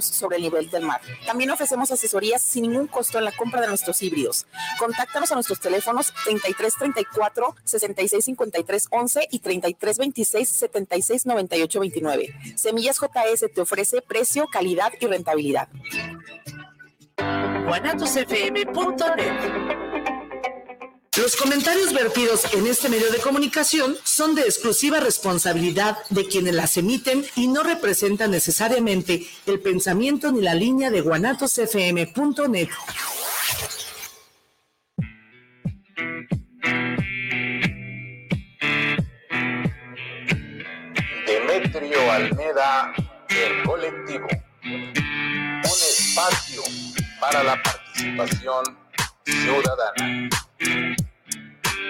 sobre el nivel del mar. También ofrecemos asesorías sin ningún costo en la compra de nuestros híbridos. Contáctanos a nuestros teléfonos 3334 6653 11 y 3326 76 98 29. Semillas JS te ofrece precio, calidad y rentabilidad. Los comentarios vertidos en este medio de comunicación son de exclusiva responsabilidad de quienes las emiten y no representan necesariamente el pensamiento ni la línea de guanatosfm.net. Demetrio Almeda, el colectivo. Un espacio para la participación ciudadana.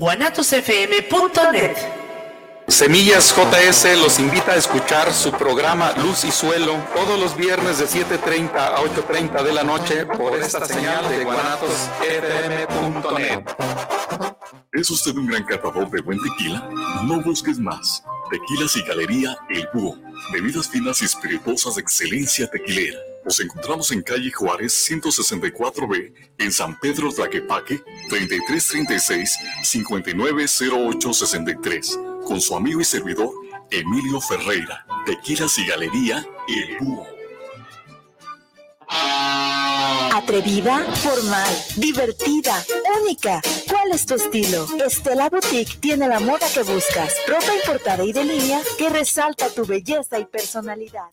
guanatosfm.net. Semillas JS los invita a escuchar su programa Luz y Suelo todos los viernes de 7.30 a 8.30 de la noche por esta señal de guanatosfm.net. ¿Es usted un gran catador de buen tequila? No busques más. Tequilas y Galería El Búho. Bebidas finas y espirituosas de excelencia tequilera nos encontramos en calle Juárez 164B, en San Pedro Tlaquepaque, 3336-590863, con su amigo y servidor Emilio Ferreira, Tequilas y Galería El Búho. Atrevida, formal, divertida, única. ¿Cuál es tu estilo? Estela Boutique tiene la moda que buscas. Ropa importada y de línea que resalta tu belleza y personalidad.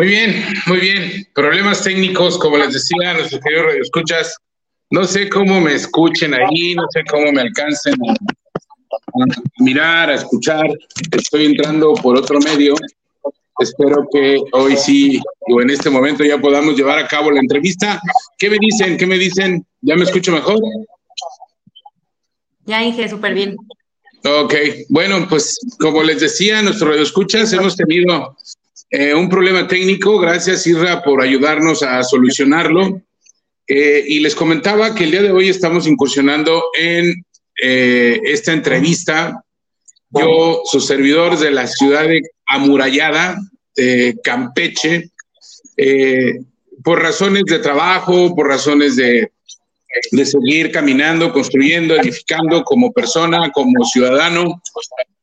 Muy bien, muy bien. Problemas técnicos, como les decía, nuestros queridos radioescuchas. No sé cómo me escuchen ahí, no sé cómo me alcancen a, mirar, a escuchar. Estoy entrando por otro medio. Espero que hoy sí, o en este momento ya podamos llevar a cabo la entrevista. ¿Qué me dicen? ¿Qué me dicen? ¿Ya me escucho mejor? Ya, Inge, súper bien. Ok, bueno, pues como les decía, nuestros radioescuchas hemos tenido eh, un problema técnico. Gracias, Irra, por ayudarnos a solucionarlo. Eh, y les comentaba que el día de hoy estamos incursionando en eh, esta entrevista. Yo, su servidor de la ciudad de amurallada, de Campeche, por razones de trabajo, por razones de, de seguir caminando, construyendo, edificando como persona, como ciudadano,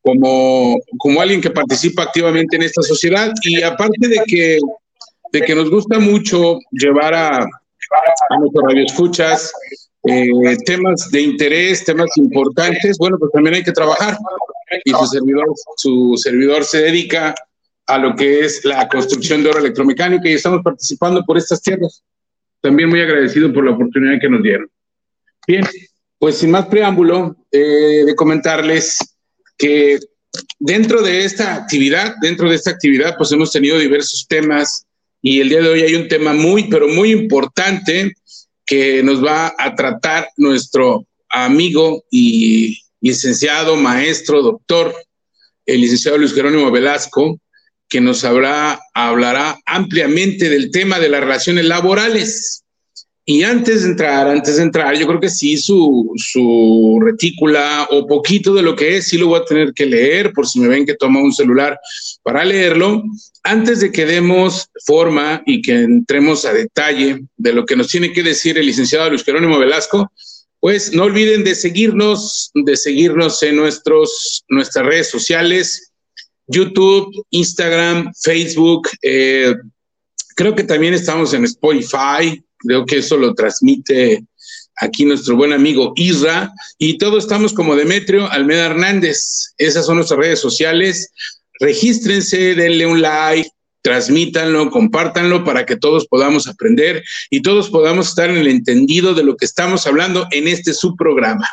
como, como alguien que participa activamente en esta sociedad y aparte de que, de que nos gusta mucho llevar a, a nuestros radioescuchas eh, temas de interés, temas importantes, bueno, pues también hay que trabajar y su servidor, su servidor se dedica a lo que es la construcción de obra electromecánica y estamos participando por estas tierras. También muy agradecido por la oportunidad que nos dieron. Bien, pues sin más preámbulo, eh, de comentarles que dentro de esta actividad, dentro de esta actividad, pues hemos tenido diversos temas y el día de hoy hay un tema muy, pero muy importante que nos va a tratar nuestro amigo y licenciado, maestro, doctor, el licenciado Luis Jerónimo Velasco, que nos hablará ampliamente del tema de las relaciones laborales. Y antes de entrar, antes de entrar, yo creo que sí, su, su retícula o poquito de lo que es, sí lo voy a tener que leer por si me ven que toma un celular para leerlo. Antes de que demos forma y que entremos a detalle de lo que nos tiene que decir el licenciado Luis Jerónimo Velasco, pues no olviden de seguirnos, de seguirnos en nuestros, nuestras redes sociales, YouTube, Instagram, Facebook. Eh, creo que también estamos en Spotify, Creo que eso lo transmite aquí nuestro buen amigo Isra. Y todos estamos como Demetrio Almeda Hernández. Esas son nuestras redes sociales. Regístrense, denle un like, transmítanlo, compártanlo para que todos podamos aprender y todos podamos estar en el entendido de lo que estamos hablando en este subprograma.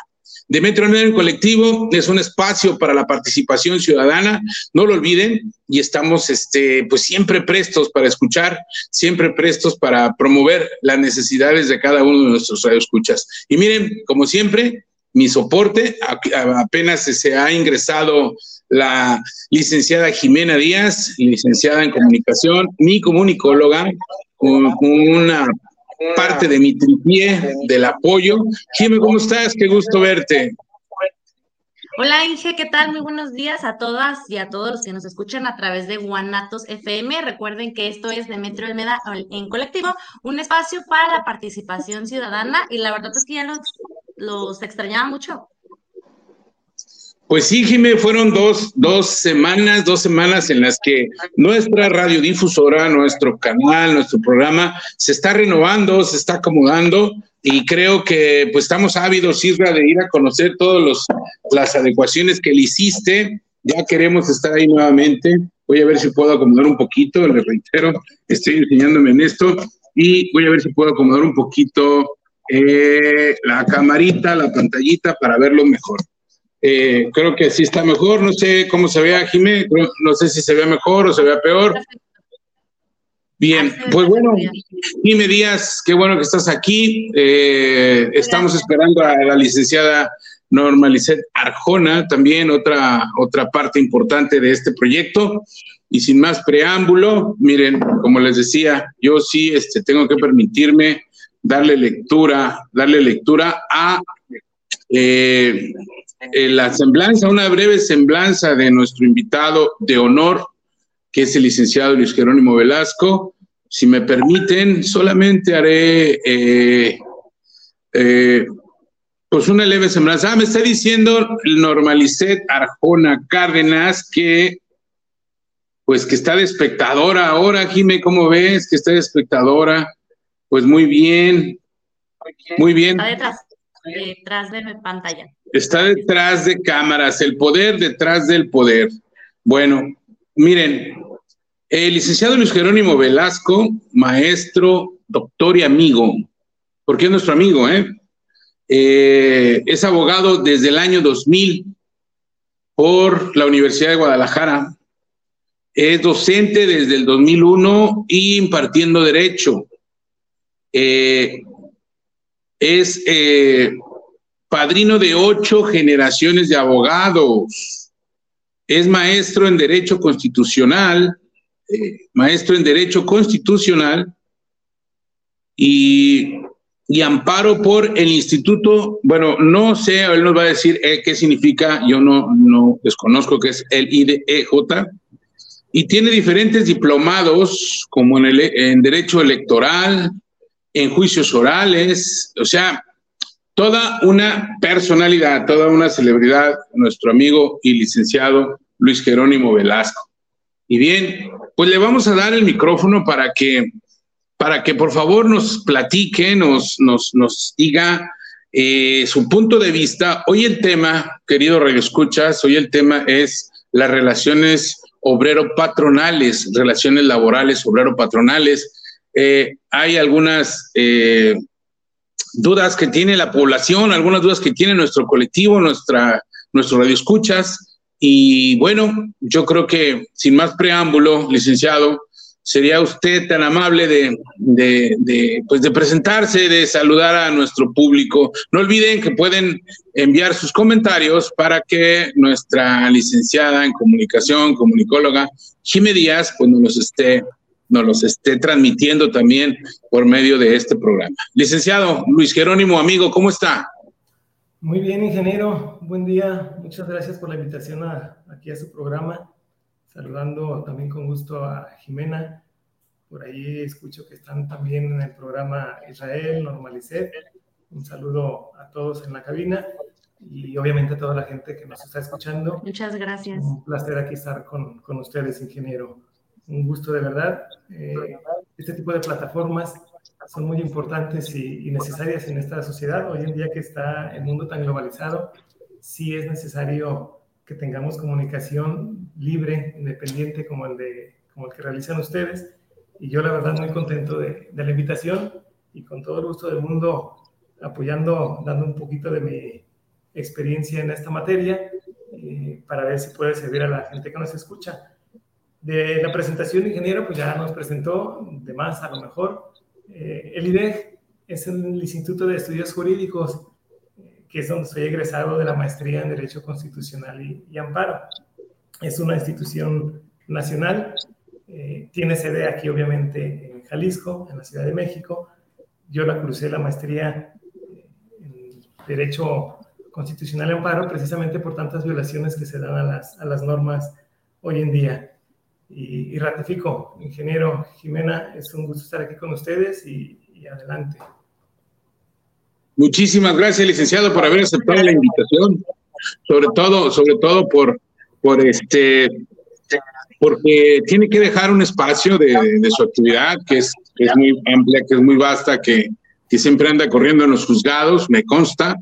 Demetrio en Colectivo es un espacio para la participación ciudadana, no lo olviden, y estamos este, pues siempre prestos para escuchar, siempre prestos para promover las necesidades de cada uno de nuestros radioescuchas. Y miren, como siempre, mi soporte, apenas se ha ingresado la licenciada Jimena Díaz, licenciada en comunicación, mi comunicóloga, con una parte de mi tripié del apoyo. Jimmy, ¿cómo estás? Qué gusto verte. Hola Inge, ¿qué tal? Muy buenos días a todas y a todos los que nos escuchan a través de Guanatos FM. Recuerden que esto es de Metro Almeda en colectivo, un espacio para la participación ciudadana y la verdad es que ya los, los extrañaba mucho. Pues sí, Jimé, fueron dos, dos semanas, dos semanas en las que nuestra radiodifusora, nuestro canal, nuestro programa se está renovando, se está acomodando y creo que pues estamos ávidos, Isra, de ir a conocer todas las adecuaciones que le hiciste. Ya queremos estar ahí nuevamente Voy a ver si puedo acomodar un poquito, les reitero, estoy enseñándome en esto y voy a ver si puedo acomodar un poquito eh, la camarita, la pantallita para verlo mejor. Eh, creo que sí está mejor, no sé cómo se vea, Jimé, no sé si se ve mejor o se vea peor. Bien, pues bueno, Jimé Díaz, qué bueno que estás aquí. Eh, estamos esperando a la licenciada Normalicet Arjona, también otra, otra parte importante de este proyecto. Y sin más preámbulo, miren, como les decía, yo sí este, tengo que permitirme darle lectura, darle lectura a eh, eh, la semblanza, una breve semblanza de nuestro invitado de honor, que es el licenciado Luis Jerónimo Velasco. Si me permiten, solamente haré eh, eh, pues una leve semblanza. Ah, me está diciendo Normalicet Arjona Cárdenas que pues que está de espectadora ahora, Jime, ¿cómo ves? Que está de espectadora. Pues muy bien, muy bien. Está detrás de mi pantalla. Está detrás de cámaras, el poder detrás del poder. Bueno, miren, el licenciado Luis Jerónimo Velasco, maestro, doctor y amigo, porque es nuestro amigo, ¿eh? ¿eh? es abogado desde el año 2000 por la Universidad de Guadalajara. Es docente desde el 2001 y impartiendo derecho. Eh, es eh, padrino de ocho generaciones de abogados. Es maestro en Derecho Constitucional, eh, maestro en Derecho Constitucional y, y, amparo por el Instituto, bueno, no sé, él nos va a decir eh, qué significa, yo no, no desconozco qué es el IDEJ, y tiene diferentes diplomados como en, el, en Derecho Electoral, en juicios orales, o sea, toda una personalidad, toda una celebridad, nuestro amigo y licenciado Luis Jerónimo Velasco. Y bien, pues le vamos a dar el micrófono para que, para que por favor nos platique, nos, nos, nos diga eh, su punto de vista. Hoy el tema, querido Radio Escuchas, hoy el tema es las relaciones obrero-patronales, relaciones laborales obrero-patronales. Eh, hay algunas eh, dudas que tiene la población, algunas dudas que tiene nuestro colectivo, nuestra, nuestro radio escuchas. Y bueno, yo creo que sin más preámbulo, licenciado, sería usted tan amable de, pues de presentarse, de saludar a nuestro público. No olviden que pueden enviar sus comentarios para que nuestra licenciada en comunicación, comunicóloga, Jimé Díaz, pues nos esté nos los esté transmitiendo también por medio de este programa. Licenciado Luis Jerónimo, amigo, ¿cómo está? Muy bien, ingeniero. Buen día. Muchas gracias por la invitación a, aquí a su programa. Saludando también con gusto a Jimena. Por ahí escucho que están también en el programa Israel, Normalicet. Un saludo a todos en la cabina y obviamente a toda la gente que nos está escuchando. Muchas gracias. Un placer aquí estar con, con ustedes, ingeniero un gusto de verdad. Eh, este tipo de plataformas son muy importantes y, necesarias en esta sociedad. Hoy en día que está el mundo tan globalizado, sí es necesario que tengamos comunicación libre, independiente como el, de, como el que realizan ustedes. Y yo la verdad muy contento de, de la invitación y con todo el gusto del mundo apoyando, dando un poquito de mi experiencia en esta materia eh, para ver si puede servir a la gente que nos escucha. De la presentación, ingeniero, pues ya nos presentó, de más a lo mejor. Eh, el IDEG es el Instituto de Estudios Jurídicos, eh, que es donde soy egresado de la maestría en Derecho Constitucional y, Amparo. Es una institución nacional, eh, tiene sede aquí obviamente en Jalisco, en la Ciudad de México. Yo la crucé la maestría en Derecho Constitucional y Amparo precisamente por tantas violaciones que se dan a las, a las normas hoy en día y, ratifico, ingeniero Jimena, es un gusto estar aquí con ustedes y, adelante. Muchísimas gracias, licenciado, por haber aceptado la invitación, sobre todo, sobre todo por, por este, porque tiene que dejar un espacio de, su actividad que es, es, muy amplia, que es muy vasta, que, que siempre anda corriendo en los juzgados, me consta.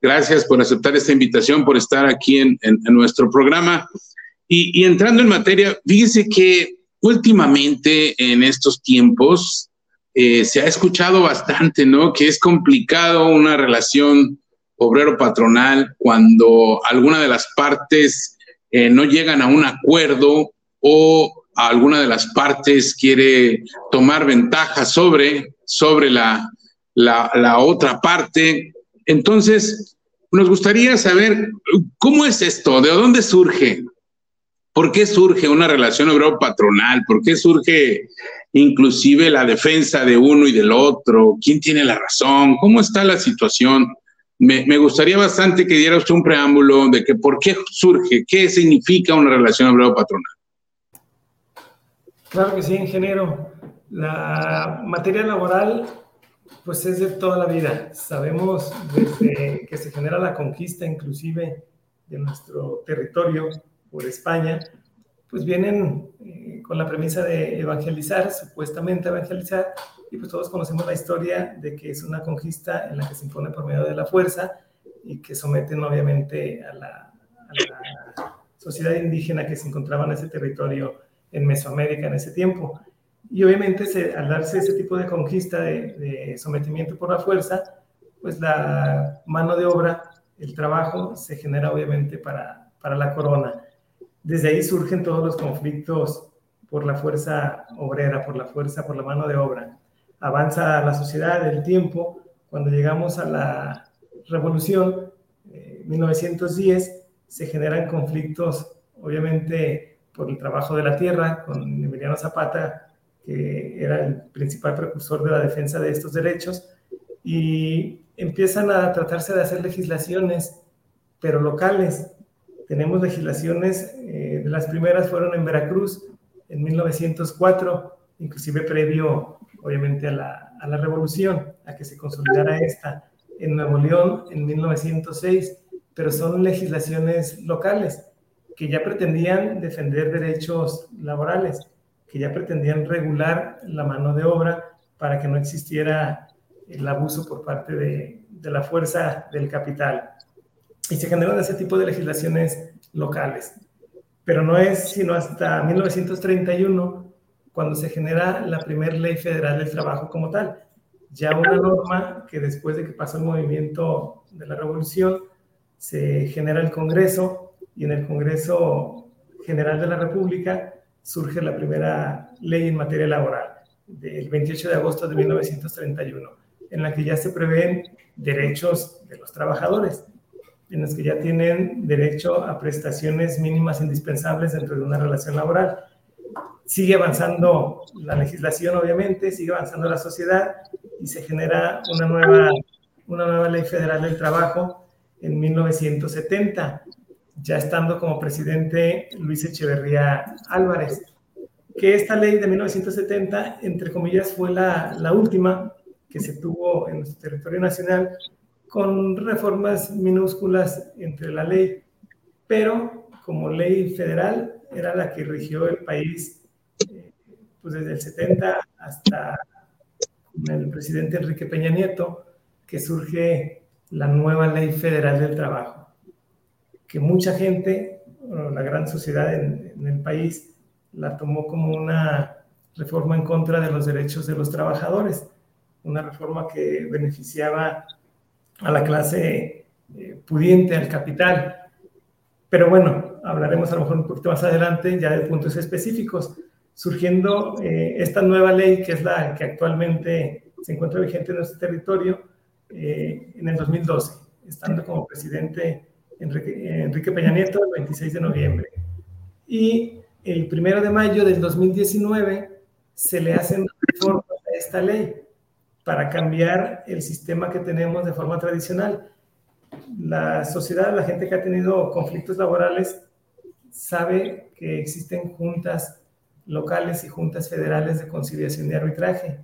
Gracias por aceptar esta invitación, por estar aquí en, en, en nuestro programa. Y, entrando en materia, fíjese que últimamente en estos tiempos eh, se ha escuchado bastante, ¿no? Que es complicado una relación obrero-patronal cuando alguna de las partes eh, no llegan a un acuerdo o alguna de las partes quiere tomar ventaja sobre, sobre la, la, otra parte. Entonces, nos gustaría saber cómo es esto, de dónde surge, por qué surge una relación obrero-patronal, por qué surge inclusive la defensa de uno y del otro, quién tiene la razón, cómo está la situación. Me, gustaría bastante que diera usted un preámbulo de que por qué surge, qué significa una relación obrero-patronal. Claro que sí, ingeniero. La materia laboral, pues es de toda la vida. Sabemos desde que se genera la conquista, inclusive de nuestro territorio por España, pues vienen eh, con la premisa de evangelizar, supuestamente evangelizar, y pues todos conocemos la historia de que es una conquista en la que se impone por medio de la fuerza y que someten obviamente a la, a la sociedad indígena que se encontraba en ese territorio en Mesoamérica en ese tiempo. Y obviamente se, al darse ese tipo de conquista, de, sometimiento por la fuerza, pues la mano de obra, el trabajo, se genera obviamente para, para la corona. Desde ahí surgen todos los conflictos por la fuerza obrera, por la fuerza, por la mano de obra. Avanza la sociedad, el tiempo, cuando llegamos a la revolución, 1910, eh, se generan conflictos, obviamente, por el trabajo de la tierra con Emiliano Zapata, que era el principal precursor de la defensa de estos derechos, y empiezan a tratarse de hacer legislaciones, pero locales. Tenemos legislaciones, eh, de las primeras fueron en Veracruz en 1904, inclusive previo, obviamente, a la, a la revolución, a que se consolidara esta. En Nuevo León en 1906, pero son legislaciones locales que ya pretendían defender derechos laborales, que ya pretendían regular la mano de obra para que no existiera el abuso por parte de, de la fuerza del capital. Y se generan ese tipo de legislaciones locales. Pero no es sino hasta 1931 cuando se genera la primera ley federal del trabajo como tal. Ya una norma que después de que pasó el movimiento de la revolución, se genera el Congreso y en el Congreso General de la República surge la primera ley en materia laboral, del 28 de agosto de 1931, en la que ya se prevén derechos de los trabajadores, en los que ya tienen derecho a prestaciones mínimas indispensables dentro de una relación laboral. Sigue avanzando la legislación, obviamente, sigue avanzando la sociedad y se genera una nueva, una nueva ley federal del trabajo en 1970 ya estando como presidente Luis Echeverría Álvarez, que esta ley de 1970, entre comillas, fue la, la última que se tuvo en nuestro territorio nacional, con reformas minúsculas entre la ley, pero como ley federal era la que rigió el país eh, pues desde el 70 hasta el presidente Enrique Peña Nieto, que surge la nueva ley federal del trabajo. Que mucha gente, la gran sociedad en, el país, la tomó como una reforma en contra de los derechos de los trabajadores, una reforma que beneficiaba a la clase eh, pudiente, al capital. Pero bueno, hablaremos a lo mejor un poquito más adelante ya de puntos específicos. Surgiendo eh, esta nueva ley, que es la que actualmente se encuentra vigente en nuestro territorio, eh, en el 2012, estando como presidente Enrique, Peña Nieto, el 26 de noviembre. Y el primero de mayo del 2019 se le hacen reformas a esta ley para cambiar el sistema que tenemos de forma tradicional. La sociedad, la gente que ha tenido conflictos laborales, sabe que existen juntas locales y juntas federales de conciliación y arbitraje.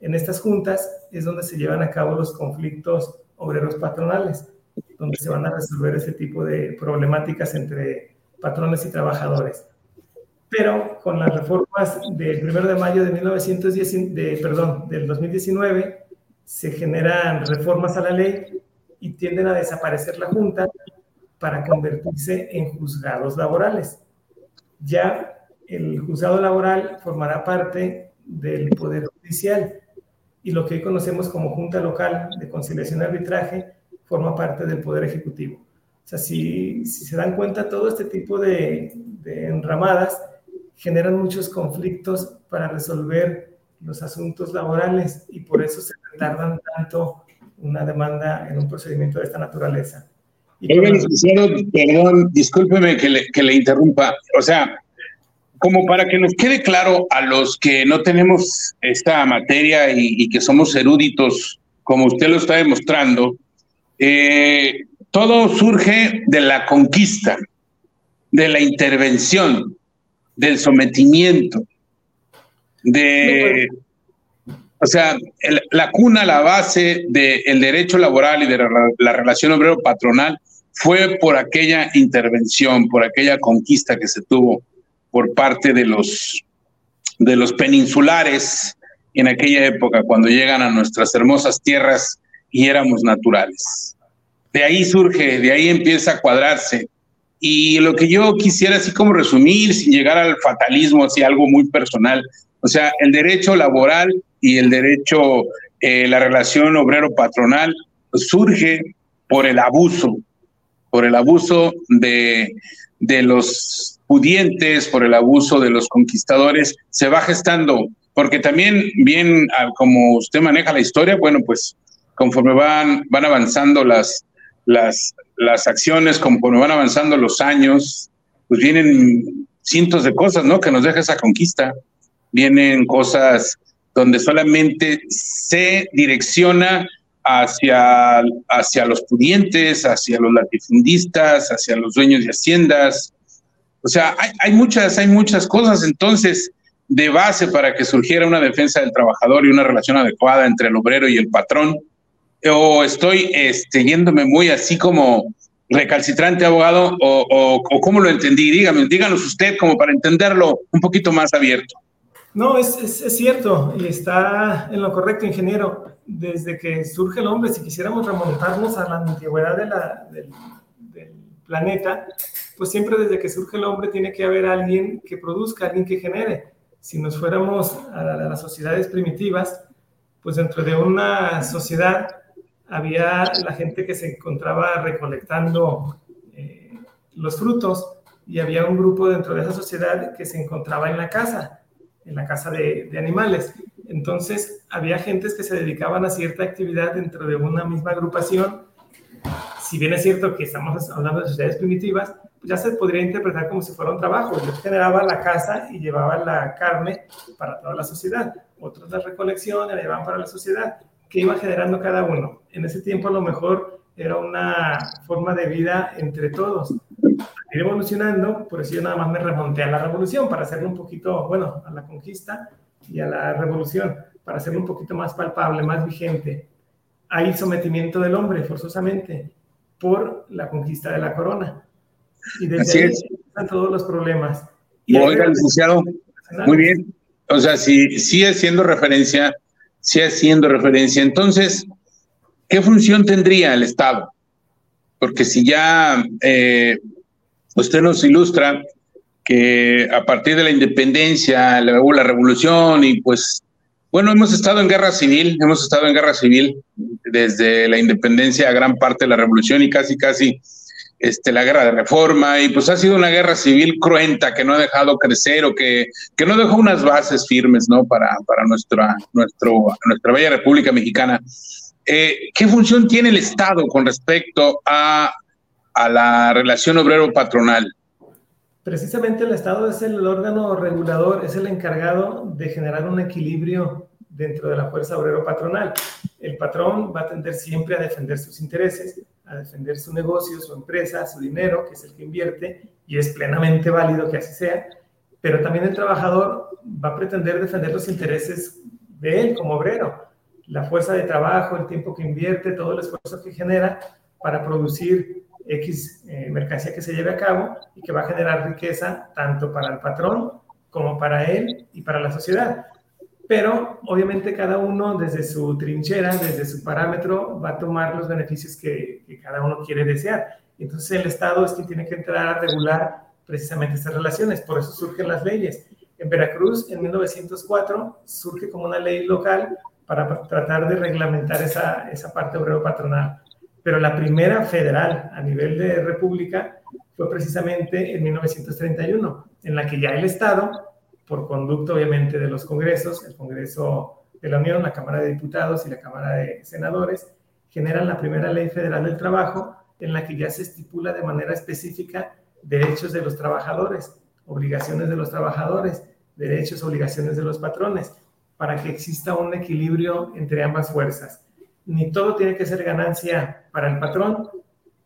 En estas juntas es donde se llevan a cabo los conflictos obreros patronales donde se van a resolver ese tipo de problemáticas entre patrones y trabajadores. Pero con las reformas del 1 de mayo de, 1910, de, perdón, del 2019 se generan reformas a la ley y tienden a desaparecer la Junta para convertirse en juzgados laborales. ya el juzgado laboral formará parte del Poder Judicial y lo que hoy conocemos como Junta Local de Conciliación y Arbitraje forma parte del Poder Ejecutivo. O sea, si, si se dan cuenta, todo este tipo de, de enramadas generan muchos conflictos para resolver los asuntos laborales y por eso se tardan tanto una demanda en un procedimiento de esta naturaleza. perdón, discúlpeme que le, que le interrumpa. O sea, como para que nos quede claro a los que no tenemos esta materia y, que somos eruditos, como usted lo está demostrando, eh, todo surge de la conquista, de la intervención, del sometimiento, de, o sea, la cuna, la base del derecho laboral y de la relación obrero-patronal fue por aquella intervención, por aquella conquista que se tuvo por parte de los, de los peninsulares en aquella época, cuando llegan a nuestras hermosas tierras y éramos naturales. De ahí surge, de ahí empieza a cuadrarse. Y lo que yo quisiera así como resumir, sin llegar al fatalismo, así algo muy personal, o sea, el derecho laboral y el derecho, eh, la relación obrero-patronal surge por el abuso, por el abuso de, de los pudientes, por el abuso de los conquistadores, se va gestando, porque también bien ah, como usted maneja la historia, bueno, pues conforme van, van avanzando las, las, las acciones, conforme van avanzando los años, pues vienen cientos de cosas, ¿no? Que nos deja esa conquista. Vienen cosas donde solamente se direcciona hacia, hacia los pudientes, hacia los latifundistas, hacia los dueños de haciendas, o sea, hay, muchas, hay muchas cosas entonces de base para que surgiera una defensa del trabajador y una relación adecuada entre el obrero y el patrón. O estoy este, yéndome muy así como recalcitrante abogado o, o, cómo lo entendí. Dígame, díganos usted como para entenderlo un poquito más abierto. No, es, es, cierto y está en lo correcto, ingeniero. Desde que surge el hombre, si quisiéramos remontarnos a la antigüedad de la, del, del planeta, pues siempre desde que surge el hombre tiene que haber alguien que produzca, alguien que genere. Si nos fuéramos a, las sociedades primitivas, pues dentro de una sociedad había la gente que se encontraba recolectando eh, los frutos y había un grupo dentro de esa sociedad que se encontraba en la casa, en la casa de, animales. Entonces, había gentes que se dedicaban a cierta actividad dentro de una misma agrupación. Si bien es cierto que estamos hablando de sociedades primitivas, ya se podría interpretar como si fuera un trabajo. Yo generaba la casa y llevaba la carne para toda la sociedad. Otros la recolección la llevaban para la sociedad. ¿Qué iba generando cada uno? En ese tiempo a lo mejor era una forma de vida entre todos. Ir evolucionando, por eso yo nada más me remonté a la revolución para hacerlo un poquito, bueno, a la conquista y a la revolución, para hacerlo un poquito más palpable, más vigente. Hay sometimiento del hombre, forzosamente, por la conquista de la corona y desde ahí están todos los problemas. Oiga, licenciado, muy bien. O sea, si sigue siendo referencia, sigue siendo referencia. Entonces, ¿qué función tendría el Estado? Porque si ya eh, usted nos ilustra que a partir de la independencia, luego la revolución y pues, bueno, hemos estado en guerra civil, hemos estado en guerra civil desde la independencia a gran parte de la revolución y casi, casi este, la guerra de reforma, y pues ha sido una guerra civil cruenta que no ha dejado crecer o que, que no dejó unas bases firmes ¿no? para, para nuestra, nuestro, nuestra bella República Mexicana. Eh, ¿Qué función tiene el Estado con respecto a, a la relación obrero-patronal? Precisamente el Estado es el órgano regulador, es el encargado de generar un equilibrio dentro de la fuerza obrero-patronal. El patrón va a tender siempre a defender sus intereses, a defender su negocio, su empresa, su dinero, que es el que invierte, y es plenamente válido que así sea, pero también el trabajador va a pretender defender los intereses de él como obrero, la fuerza de trabajo, el tiempo que invierte, todo el esfuerzo que genera para producir X eh, mercancía que se lleve a cabo y que va a generar riqueza tanto para el patrón como para él y para la sociedad pero obviamente cada uno desde su trinchera, desde su parámetro, va a tomar los beneficios que, cada uno quiere desear. Entonces el Estado es quien tiene que entrar a regular precisamente estas relaciones, por eso surgen las leyes. En Veracruz, en 1904, surge como una ley local para tratar de reglamentar esa, esa parte obrero-patronal. Pero la primera federal a nivel de república fue precisamente en 1931, en la que ya el Estado, por conducto obviamente de los congresos, el Congreso de la Unión, la Cámara de Diputados y la Cámara de Senadores, generan la primera ley federal del trabajo en la que ya se estipula de manera específica derechos de los trabajadores, obligaciones de los trabajadores, derechos, obligaciones de los patrones, para que exista un equilibrio entre ambas fuerzas. Ni todo tiene que ser ganancia para el patrón,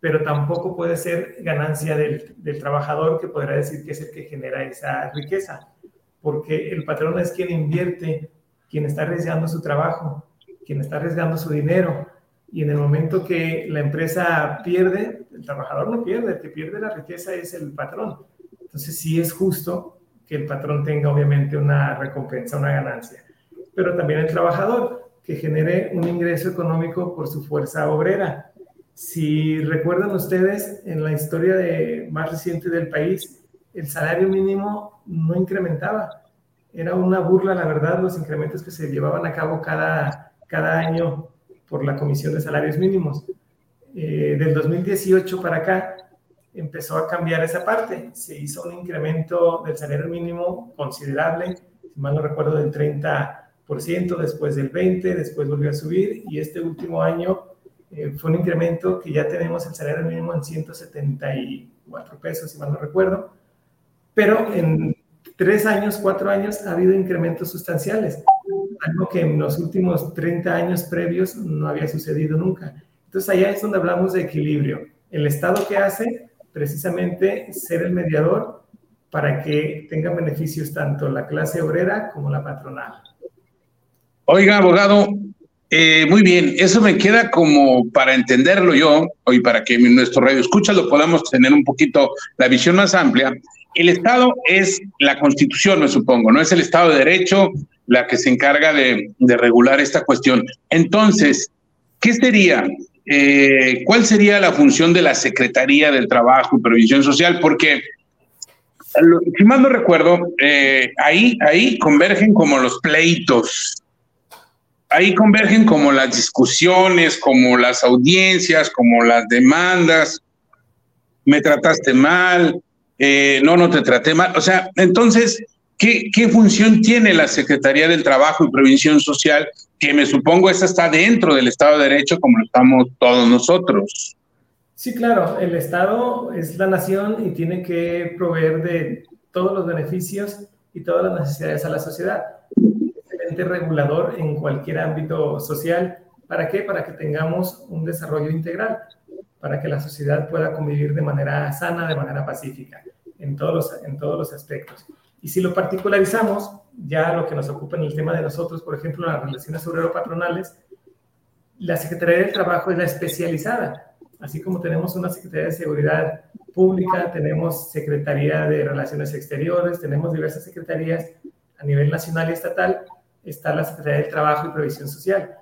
pero tampoco puede ser ganancia del, del trabajador que podrá decir que es el que genera esa riqueza, porque el patrón es quien invierte, quien está arriesgando su trabajo, quien está arriesgando su dinero, y en el momento que la empresa pierde, el trabajador no pierde, el que pierde la riqueza es el patrón. Entonces sí es justo que el patrón tenga obviamente una recompensa, una ganancia, pero también el trabajador que genere un ingreso económico por su fuerza obrera. Si recuerdan ustedes, en la historia más reciente del país, el salario mínimo no incrementaba. Era una burla, la verdad, los incrementos que se llevaban a cabo cada, cada año por la Comisión de Salarios Mínimos. Eh, del 2018 para acá empezó a cambiar esa parte. Se hizo un incremento del salario mínimo considerable, si mal no recuerdo, del 30%, después del 20%, después volvió a subir y este último año eh, fue un incremento que ya tenemos el salario mínimo en 174 pesos, si mal no recuerdo. Pero en tres años, cuatro años ha habido incrementos sustanciales algo que en los últimos 30 años previos no había sucedido nunca. Entonces allá es donde hablamos de equilibrio. El Estado que hace precisamente ser el mediador para que tenga beneficios tanto la clase obrera como la patronal. Oiga, abogado, eh, muy bien, eso me queda como para entenderlo yo, y para que nuestro radio escucha lo podamos tener un poquito la visión más amplia. El Estado es la Constitución, me supongo, no es el Estado de Derecho, la que se encarga de, regular esta cuestión. Entonces, ¿qué sería? Eh, ¿Cuál sería la función de la Secretaría del Trabajo y Previsión Social? Porque, si mal no recuerdo, eh, ahí, ahí convergen como los pleitos, ahí convergen como las discusiones, como las audiencias, como las demandas. Me trataste mal, eh, no, no te traté mal. O sea, entonces, ¿Qué, función tiene la Secretaría del Trabajo y Prevención Social? Que me supongo esa está dentro del Estado de Derecho como lo estamos todos nosotros. Sí, claro, el Estado es la nación y tiene que proveer de todos los beneficios y todas las necesidades a la sociedad. Es el ente regulador en cualquier ámbito social. ¿Para qué? Para que tengamos un desarrollo integral, para que la sociedad pueda convivir de manera sana, de manera pacífica, en todos los, en todos los aspectos. Y si lo particularizamos, ya lo que nos ocupa en el tema de nosotros, por ejemplo, las relaciones obrero-patronales, la Secretaría del Trabajo es la especializada. Así como tenemos una Secretaría de Seguridad Pública, tenemos Secretaría de Relaciones Exteriores, tenemos diversas secretarías a nivel nacional y estatal, está la Secretaría del Trabajo y Previsión Social.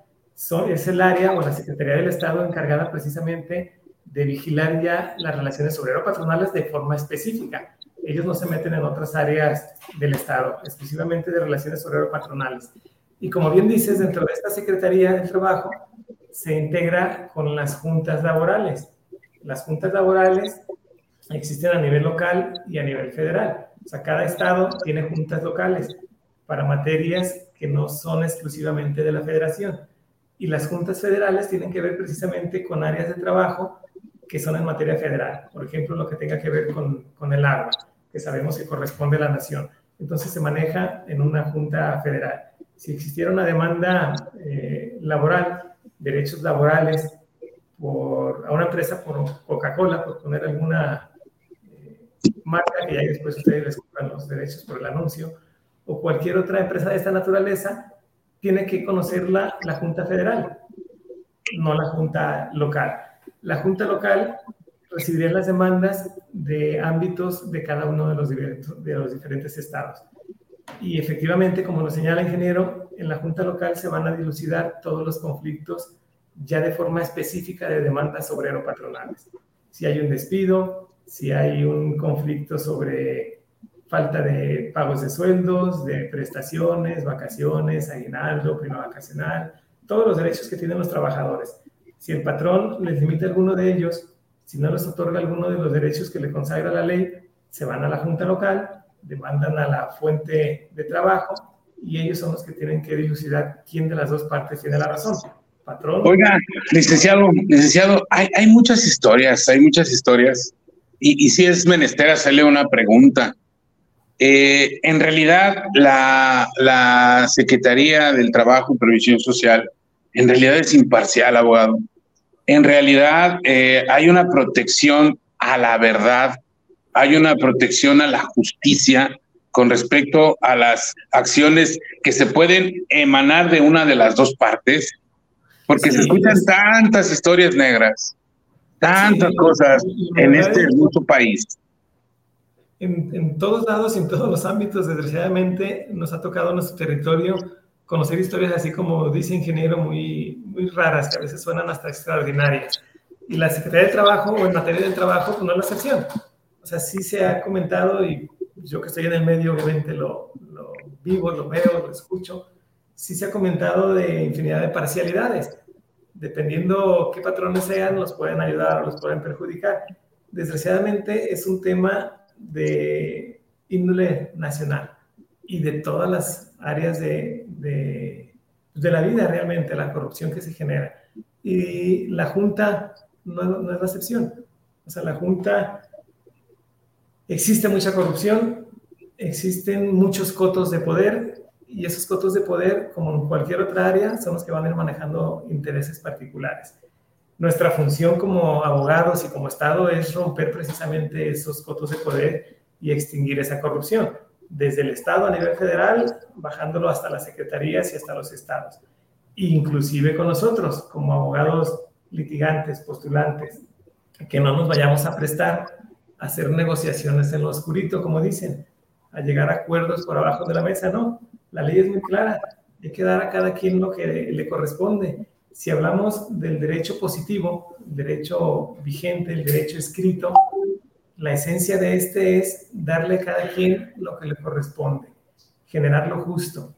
Es el área o la Secretaría del Estado encargada precisamente de vigilar ya las relaciones obrero-patronales de forma específica ellos no se meten en otras áreas del Estado, exclusivamente de relaciones obrero-patronales. Y como bien dices, dentro de esta Secretaría del Trabajo se integra con las juntas laborales. Las juntas laborales existen a nivel local y a nivel federal. O sea, cada estado tiene juntas locales para materias que no son exclusivamente de la federación. Y las juntas federales tienen que ver precisamente con áreas de trabajo que son en materia federal. Por ejemplo, lo que tenga que ver con, con el agua que sabemos que corresponde a la nación. Entonces se maneja en una junta federal. Si existiera una demanda eh, laboral, derechos laborales por, a una empresa por Coca-Cola, por poner alguna eh, marca que ya después ustedes les compran los derechos por el anuncio, o cualquier otra empresa de esta naturaleza, tiene que conocerla la Junta Federal, no la Junta Local. La Junta Local recibiría las demandas de ámbitos de cada uno de los, diferentes estados. Y efectivamente, como lo señala el ingeniero, en la Junta Local se van a dilucidar todos los conflictos ya de forma específica de demandas obrero-patronales. Si hay un despido, si hay un conflicto sobre falta de pagos de sueldos, de prestaciones, vacaciones, aguinaldo, prima vacacional, todos los derechos que tienen los trabajadores. Si el patrón les limita alguno de ellos, si no les otorga alguno de los derechos que le consagra la ley, se van a la junta local, demandan a la fuente de trabajo y ellos son los que tienen que dilucidar quién de las dos partes tiene la razón. Patrón. Oiga, licenciado, licenciado, hay, muchas historias, hay muchas historias. Y, y si es menester hacerle una pregunta. Eh, en realidad, la, la, Secretaría del Trabajo y Previsión Social en realidad es imparcial, abogado. En realidad eh, hay una protección a la verdad, hay una protección a la justicia con respecto a las acciones que se pueden emanar de una de las dos partes, porque se escuchan tantas historias negras, tantas cosas en este hermoso país en, todos lados, en todos los ámbitos, desgraciadamente, nos ha tocado en nuestro territorio conocer historias así como dice ingeniero, muy, muy raras, que a veces suenan hasta extraordinarias. Y la Secretaría de Trabajo, o en materia del trabajo, pues no es la excepción. O sea, sí se ha comentado, y yo que estoy en el medio, obviamente lo, lo vivo, lo veo, lo escucho, sí se ha comentado de infinidad de parcialidades. Dependiendo qué patrones sean, los pueden ayudar o los pueden perjudicar. Desgraciadamente es un tema de índole nacional y de todas las áreas de, de, de, la vida realmente, la corrupción que se genera. Y la Junta no, no, es la excepción. O sea, la Junta, existe mucha corrupción, existen muchos cotos de poder y esos cotos de poder, como en cualquier otra área, son los que van a ir manejando intereses particulares nuestra función como abogados y como Estado es romper precisamente esos cotos de poder y extinguir esa corrupción, desde el Estado a nivel federal, bajándolo hasta las secretarías y hasta los estados, inclusive con nosotros como abogados litigantes, postulantes, que no nos vayamos a prestar a hacer negociaciones en lo oscurito, como dicen, a llegar a acuerdos por abajo de la mesa, no, la ley es muy clara, hay que dar a cada quien lo que le corresponde si hablamos del derecho positivo, derecho vigente, el derecho escrito, la esencia de este es darle a cada quien lo que le corresponde, generar lo justo.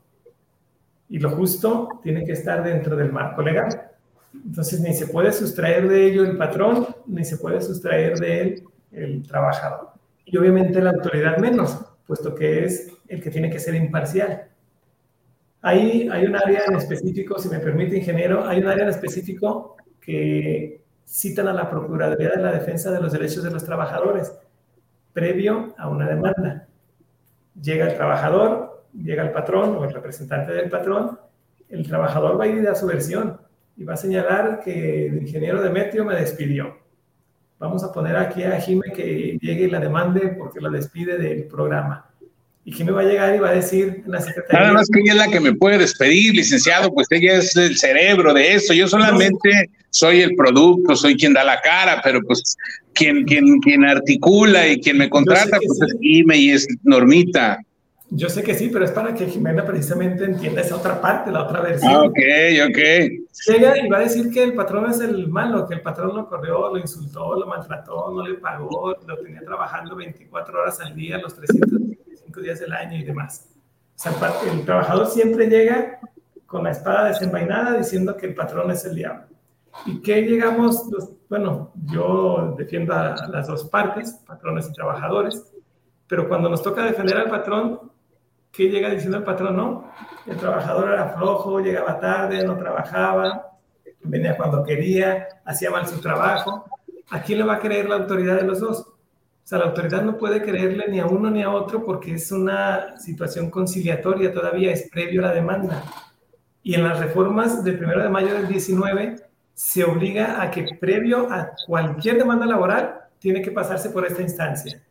Y lo justo tiene que estar dentro del marco legal. Entonces, ni se puede sustraer de ello el patrón, ni se puede sustraer de él el trabajador. Y obviamente la autoridad menos, puesto que es el que tiene que ser imparcial. Ahí hay un área en específico, si me permite, ingeniero, hay un área en específico que citan a la Procuraduría de la Defensa de los Derechos de los Trabajadores, previo a una demanda. Llega el trabajador, llega el patrón o el representante del patrón, el trabajador va a ir a su versión y va a señalar que el ingeniero Demetrio me despidió. Vamos a poner aquí a Jime que llegue y la demande porque la despide del programa y que me va a llegar y va a decir la secretaria. Nada más que ella es la que me puede despedir, licenciado, pues ella es el cerebro de eso. Yo solamente soy el producto, soy quien da la cara, pero pues quien, quien, quien articula y quien me contrata, pues es IME y es Normita. Yo sé que sí, pero es para que Jimena precisamente entienda esa otra parte, la otra versión. Ah, ok, ok. Llega y va a decir que el patrón es el malo, que el patrón lo corrió, lo insultó, lo maltrató, no le pagó, lo tenía trabajando 24 horas al día, los 300 días del año y demás. O sea, el trabajador siempre llega con la espada desenvainada diciendo que el patrón es el diablo. ¿Y qué llegamos? bueno, yo defiendo a las dos partes, patrones y trabajadores, pero cuando nos toca defender al patrón, ¿qué llega diciendo el patrón? No, el trabajador era flojo, llegaba tarde, no trabajaba, venía cuando quería, hacía mal su trabajo. ¿A quién le va a creer la autoridad de los dos? O sea, la autoridad no puede creerle ni a uno ni a otro porque es una situación conciliatoria todavía, es previo a la demanda. Y en las reformas del 1 de mayo del 19 se obliga a que previo a cualquier demanda laboral tiene que pasarse por esta instancia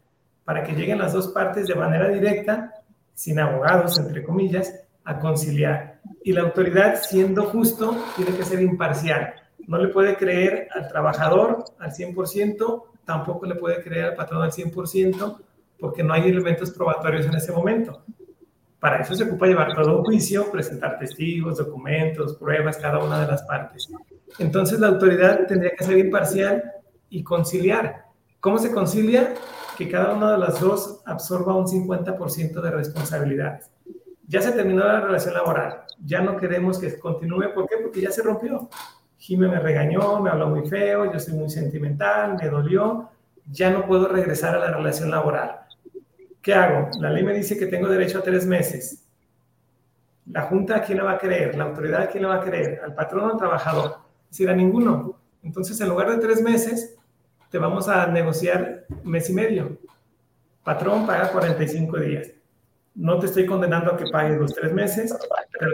para que lleguen las dos partes de manera directa, sin abogados, entre comillas, a conciliar. Y la autoridad, siendo justo, tiene que ser imparcial. No le puede creer al trabajador al 100% tampoco le puede creer al patrón al 100% porque no hay elementos probatorios en ese momento. Para eso se ocupa llevar todo un juicio, presentar testigos, documentos, pruebas, cada una de las partes. Entonces la autoridad tendría que ser imparcial y conciliar. ¿Cómo se concilia? Que cada una de las dos absorba un 50% de responsabilidades. Ya se terminó la relación laboral, ya no queremos que continúe, ¿por qué? Porque ya se rompió. Jimé me regañó, me habló muy feo, yo soy muy sentimental, me dolió, ya no puedo regresar a la relación laboral. ¿Qué hago? La ley me dice que tengo derecho a tres meses. La junta, ¿a quién le va a creer? La autoridad, ¿a quién le va a creer? ¿Al patrón o al trabajador? Es decir, a ninguno. Entonces, en lugar de tres meses, te vamos a negociar mes y medio. Patrón paga 45 días. No te estoy condenando a que pagues los tres meses, pero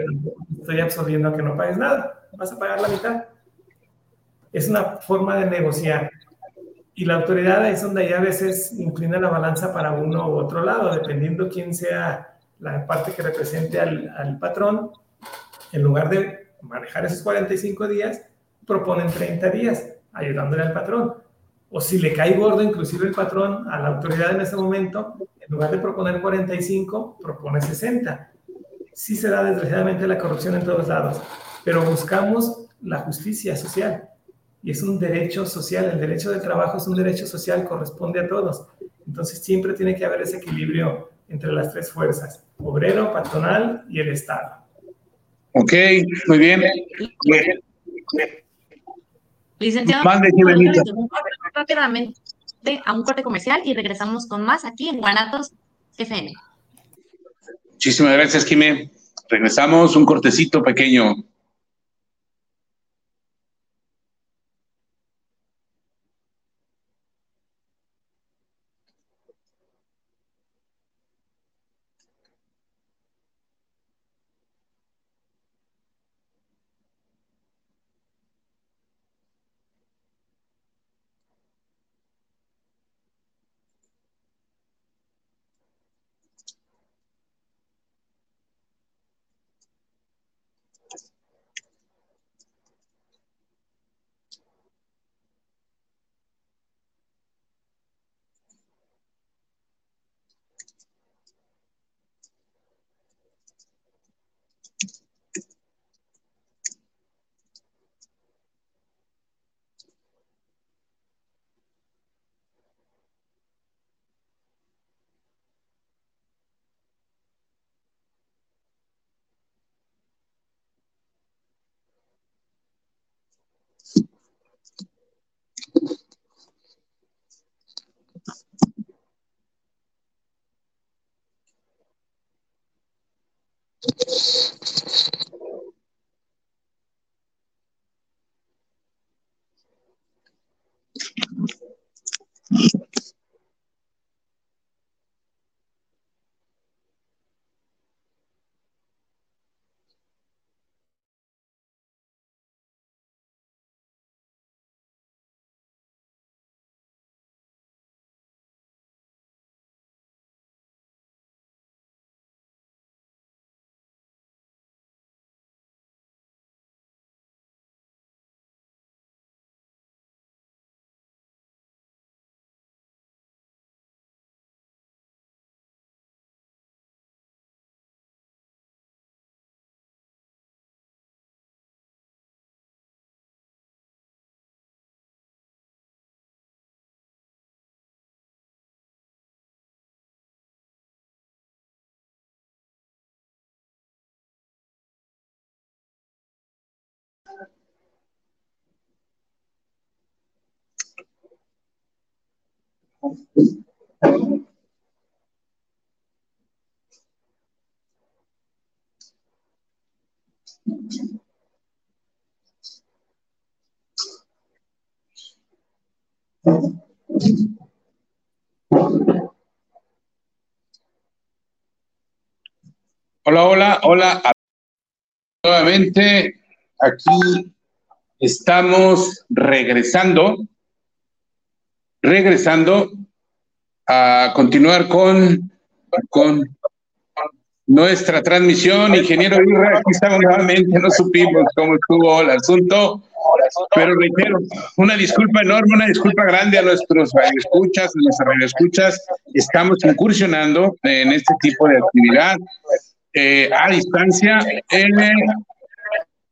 estoy absorbiendo a que no pagues nada. Vas a pagar la mitad. Es una forma de negociar. Y la autoridad es donde a veces inclina la balanza para uno u otro lado, dependiendo quién sea la parte que represente al, al patrón. En lugar de manejar esos 45 días, proponen 30 días, ayudándole al patrón. O si le cae gordo inclusive el patrón a la autoridad en ese momento, en lugar de proponer 45, propone 60. Sí se da desgraciadamente la corrupción en todos lados, pero buscamos la justicia social y es un derecho social. El derecho del trabajo es un derecho social, corresponde a todos. Entonces siempre tiene que haber ese equilibrio entre las tres fuerzas, obrero, patronal y el Estado. Ok, muy bien. Licenciado, rápidamente a un corte comercial y regresamos con más aquí en Guanatos FM. Muchísimas gracias, Jimé. Regresamos un cortecito pequeño. Hola, hola, hola. Nuevamente, aquí estamos regresando, regresando a continuar con, con nuestra transmisión. Ingeniero Irra, aquí estamos nuevamente, no supimos cómo estuvo el asunto, pero reitero, una disculpa enorme, una disculpa grande a nuestros radioescuchas, a nuestras radioescuchas. Estamos incursionando en este tipo de actividad eh, a distancia,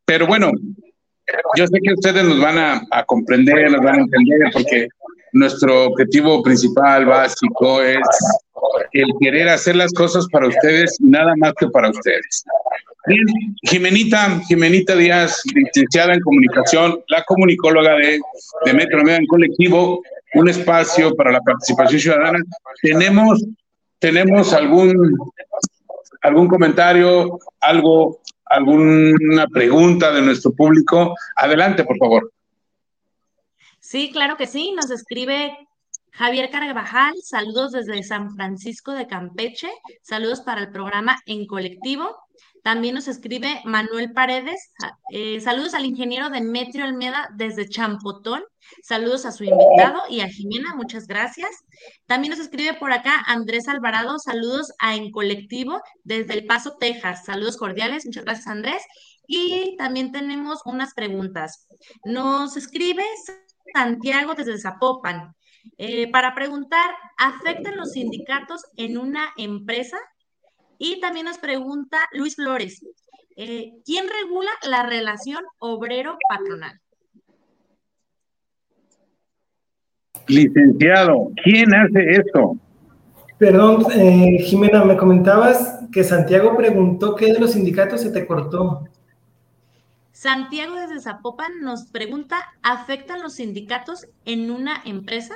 pero bueno, yo sé que ustedes nos van a, a comprender, nos van a entender, porque nuestro objetivo principal, básico, es el querer hacer las cosas para ustedes, nada más que para ustedes. Bien, Jimenita, Jimenita Díaz, licenciada en comunicación, la comunicóloga de, de Metro Media en colectivo, un espacio para la participación ciudadana. Tenemos, tenemos algún, algún comentario, algo, alguna pregunta de nuestro público. Adelante, por favor. Sí, claro que sí. Nos escribe Javier Carvajal, saludos desde San Francisco de Campeche, saludos para el programa En Colectivo. También nos escribe Manuel Paredes, eh, saludos al ingeniero Demetrio Almeda desde Champotón, saludos a su invitado y a Jimena, muchas gracias. También nos escribe por acá Andrés Alvarado, saludos a En Colectivo desde El Paso, Texas, saludos cordiales, muchas gracias Andrés. Y también tenemos unas preguntas. Nos escribe Santiago desde Zapopan. Eh, para preguntar, ¿afectan los sindicatos en una empresa? Y también nos pregunta Luis Flores, eh, ¿quién regula la relación obrero-patronal? Licenciado, ¿quién hace esto? Perdón, eh, Jimena, me comentabas que Santiago preguntó qué de los sindicatos se te cortó. Santiago desde Zapopan nos pregunta, ¿afectan los sindicatos en una empresa?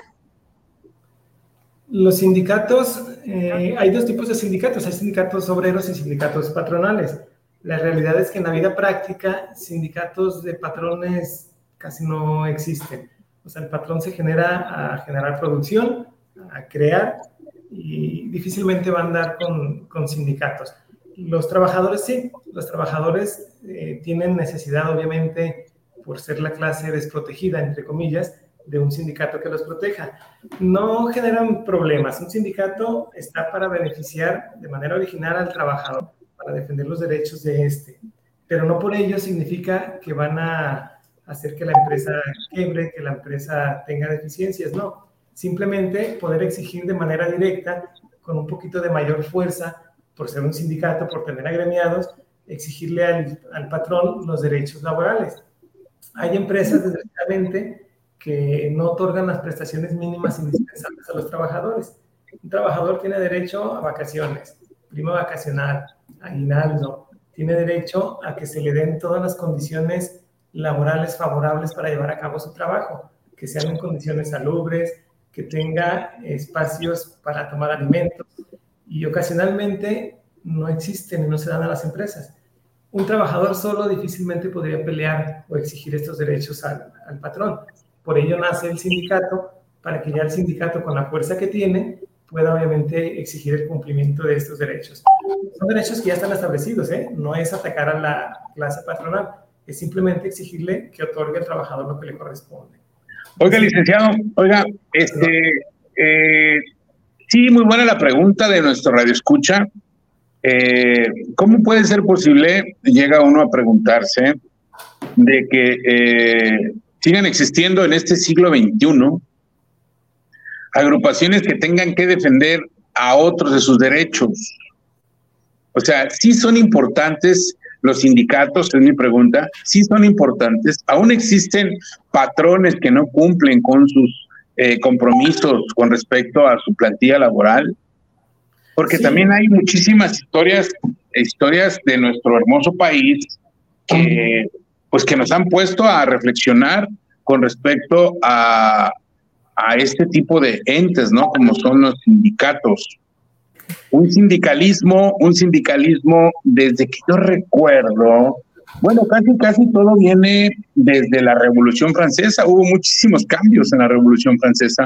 Los sindicatos, eh, hay dos tipos de sindicatos, hay sindicatos obreros y sindicatos patronales. La realidad es que en la vida práctica, sindicatos de patrones casi no existen. O sea, el patrón se genera a generar producción, a crear, y difícilmente va a andar con, con sindicatos. Los trabajadores sí, los trabajadores eh, tienen necesidad, obviamente, por ser la clase desprotegida, entre comillas, de un sindicato que los proteja. No generan problemas. Un sindicato está para beneficiar de manera original al trabajador, para defender los derechos de este. Pero no por ello significa que van a hacer que la empresa quiebre, que la empresa tenga deficiencias. No, simplemente poder exigir de manera directa, con un poquito de mayor fuerza, por ser un sindicato, por tener agremiados, exigirle al, patrón los derechos laborales. Hay empresas, desgraciadamente, que no otorgan las prestaciones mínimas indispensables a los trabajadores. Un trabajador tiene derecho a vacaciones, prima vacacional, aguinaldo, tiene derecho a que se le den todas las condiciones laborales favorables para llevar a cabo su trabajo, que sean en condiciones salubres, que tenga espacios para tomar alimentos, y ocasionalmente no existen y no se dan a las empresas. Un trabajador solo difícilmente podría pelear o exigir estos derechos al, al patrón. Por ello nace el sindicato, para que ya el sindicato con la fuerza que tiene pueda obviamente exigir el cumplimiento de estos derechos. Son derechos que ya están establecidos, ¿eh? no es atacar a la clase patronal, es simplemente exigirle que otorgue al trabajador lo que le corresponde. Oiga, licenciado, oiga, este, eh, Sí, muy buena la pregunta de nuestro radio escucha. Eh, ¿Cómo puede ser posible, llega uno a preguntarse, de que eh, sigan existiendo en este siglo XXI agrupaciones que tengan que defender a otros de sus derechos? O sea, sí son importantes los sindicatos, es mi pregunta, sí son importantes. Aún existen patrones que no cumplen con sus eh, compromisos con respecto a su plantilla laboral, porque también hay muchísimas historias, historias de nuestro hermoso país que, pues que nos han puesto a reflexionar con respecto a, a este tipo de entes, ¿no? Como son los sindicatos. Un sindicalismo, un sindicalismo desde que yo recuerdo, bueno, casi, casi todo viene desde la Revolución Francesa. Hubo muchísimos cambios en la Revolución Francesa.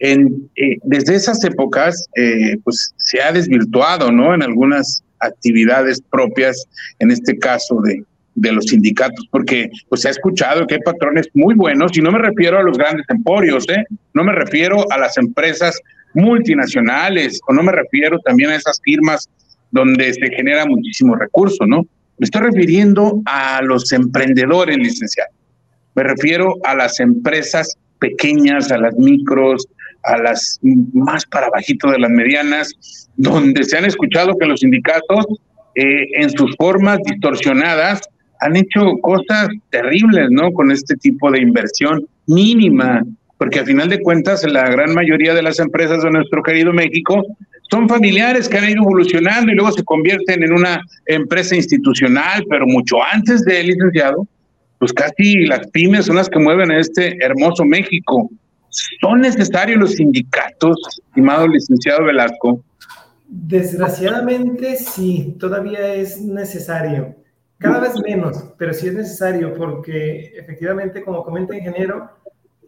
Eh, desde esas épocas, eh, pues se ha desvirtuado, ¿no? En algunas actividades propias, en este caso de, de los sindicatos, porque pues se ha escuchado que hay patrones muy buenos, y no me refiero a los grandes emporios, ¿eh? No me refiero a las empresas multinacionales, o no me refiero también a esas firmas donde se genera muchísimo recurso, ¿no? Me estoy refiriendo a los emprendedores, licenciado. Me refiero a las empresas pequeñas, a las micros, a las más para bajito de las medianas, donde se han escuchado que los sindicatos, eh, en sus formas distorsionadas, han hecho cosas terribles, ¿no? Con este tipo de inversión mínima, porque a final de cuentas la gran mayoría de las empresas de nuestro querido México son familiares que han ido evolucionando y luego se convierten en una empresa institucional, pero mucho antes de licenciado, pues casi las pymes son las que mueven a este hermoso México. ¿Son necesarios los sindicatos, estimado licenciado Velasco? Desgraciadamente sí, todavía es necesario. Cada vez menos, pero sí es necesario porque efectivamente, como comenta ingeniero,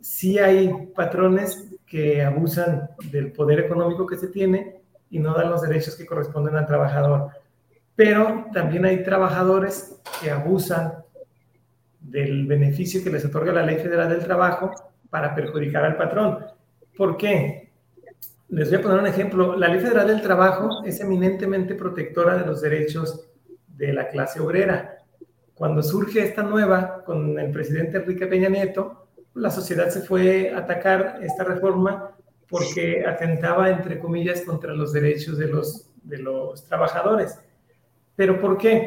sí hay patrones que abusan del poder económico que se tiene y no dan los derechos que corresponden al trabajador. Pero también hay trabajadores que abusan del beneficio que les otorga la Ley Federal del Trabajo para perjudicar al patrón. ¿Por qué? Les voy a poner un ejemplo. La Ley Federal del Trabajo es eminentemente protectora de los derechos de la clase obrera. Cuando surge esta nueva con el presidente Enrique Peña Nieto, la sociedad se fue a atacar esta reforma porque atentaba, entre comillas, contra los derechos de los, de los trabajadores. ¿Pero por qué?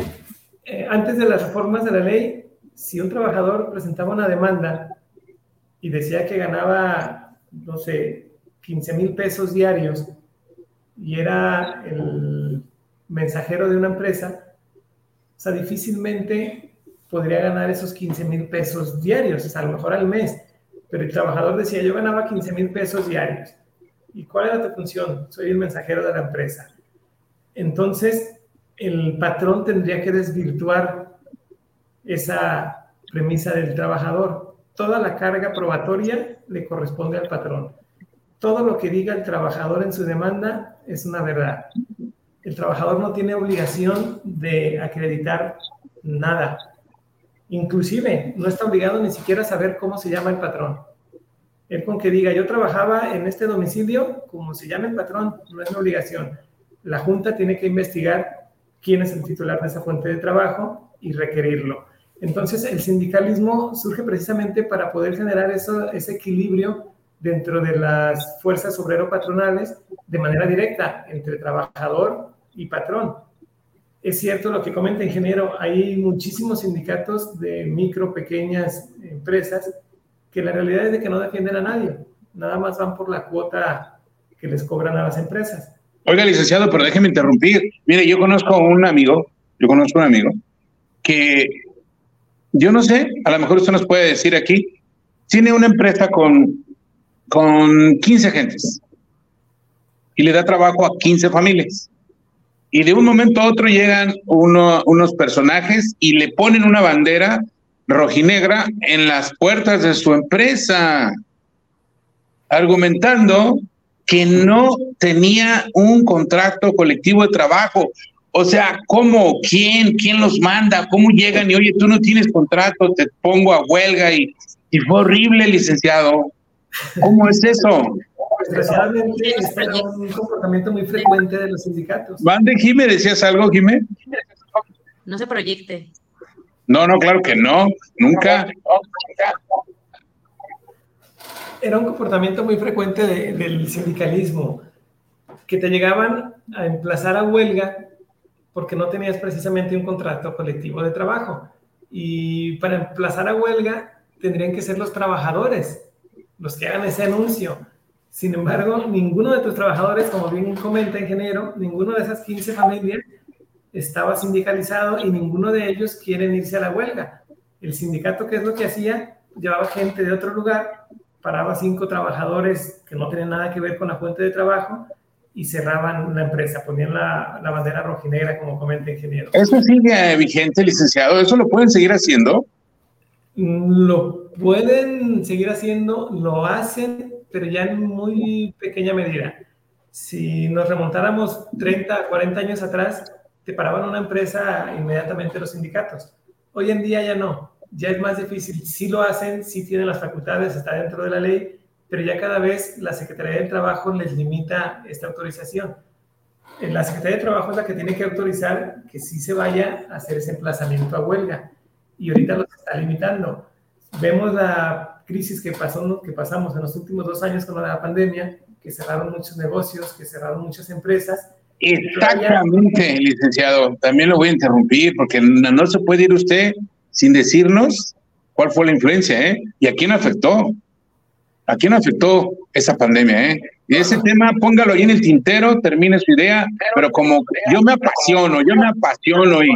Eh, antes de las reformas de la ley, si un trabajador presentaba una demanda y decía que ganaba, no sé, 15 mil pesos diarios y era el mensajero de una empresa, o sea, difícilmente podría ganar esos 15 mil pesos diarios, sea, a lo mejor al mes. Pero el trabajador decía, yo ganaba 15 mil pesos diarios. ¿Y cuál era tu función? Soy el mensajero de la empresa. Entonces, el patrón tendría que desvirtuar esa premisa del trabajador. Toda la carga probatoria le corresponde al patrón. Todo lo que diga el trabajador en su demanda es una verdad. El trabajador no tiene obligación de acreditar nada. Inclusive, no está obligado ni siquiera a saber cómo se llama el patrón. Él con que diga, yo trabajaba en este domicilio, como se llama el patrón, no es una obligación. La Junta tiene que investigar quién es el titular de esa fuente de trabajo y requerirlo. Entonces, el sindicalismo surge precisamente para poder generar eso, ese equilibrio dentro de las fuerzas obrero-patronales de manera directa entre trabajador y patrón. Es cierto lo que comenta ingeniero, hay muchísimos sindicatos de micro, pequeñas empresas que la realidad es de que no defienden a nadie, nada más van por la cuota que les cobran a las empresas. Oiga, licenciado, pero déjeme interrumpir. Mire, yo conozco a un amigo, yo conozco a un amigo que yo no sé, a lo mejor usted nos puede decir aquí, tiene una empresa con, con 15 agentes y le da trabajo a 15 familias. Y de un momento a otro llegan unos personajes y le ponen una bandera rojinegra en las puertas de su empresa, argumentando que no tenía un contrato colectivo de trabajo. O sea, ¿cómo? ¿Quién? ¿Quién los manda? ¿Cómo llegan? Y oye, tú no tienes contrato, te pongo a huelga y, y fue horrible, licenciado. ¿Cómo es eso? Desgraciadamente, es un comportamiento muy frecuente de los sindicatos. Mande, Jimé, ¿decías algo, Jimé? No se proyecte. No, no, claro que no, nunca. Era un comportamiento muy frecuente del sindicalismo, que te llegaban a emplazar a huelga porque no tenías precisamente un contrato colectivo de trabajo. Y para emplazar a huelga tendrían que ser los trabajadores los que hagan ese anuncio. Sin embargo, ninguno de tus trabajadores, como bien comenta ingeniero, ninguno de esas 15 familias estaba sindicalizado y ninguno de ellos quieren irse a la huelga. El sindicato, ¿qué es lo que hacía? Llevaba gente de otro lugar, paraba cinco trabajadores que no tenían nada que ver con la fuente de trabajo y cerraban la empresa, ponían la, la bandera rojinegra, como comenta el ingeniero. ¿Eso sigue vigente, licenciado? ¿Eso lo pueden seguir haciendo? Lo pueden seguir haciendo, lo hacen, pero ya en muy pequeña medida. Si nos remontáramos 30, 40 años atrás, te paraban una empresa inmediatamente los sindicatos. Hoy en día ya no, ya es más difícil. Sí lo hacen, sí tienen las facultades, está dentro de la ley, pero ya cada vez la Secretaría del Trabajo les limita esta autorización. La Secretaría de Trabajo es la que tiene que autorizar que sí se vaya a hacer ese emplazamiento a huelga y ahorita los está limitando. Vemos la crisis que, pasó, que pasamos en los últimos dos años con la pandemia, que cerraron muchos negocios, que cerraron muchas empresas Exactamente, licenciado. También lo voy a interrumpir porque no, se puede ir usted sin decirnos cuál fue la influencia, ¿eh? Y a quién afectó. ¿A quién afectó esa pandemia, eh? Y ese tema, póngalo ahí en el tintero, termine su idea, pero como yo me apasiono, yo me apasiono y,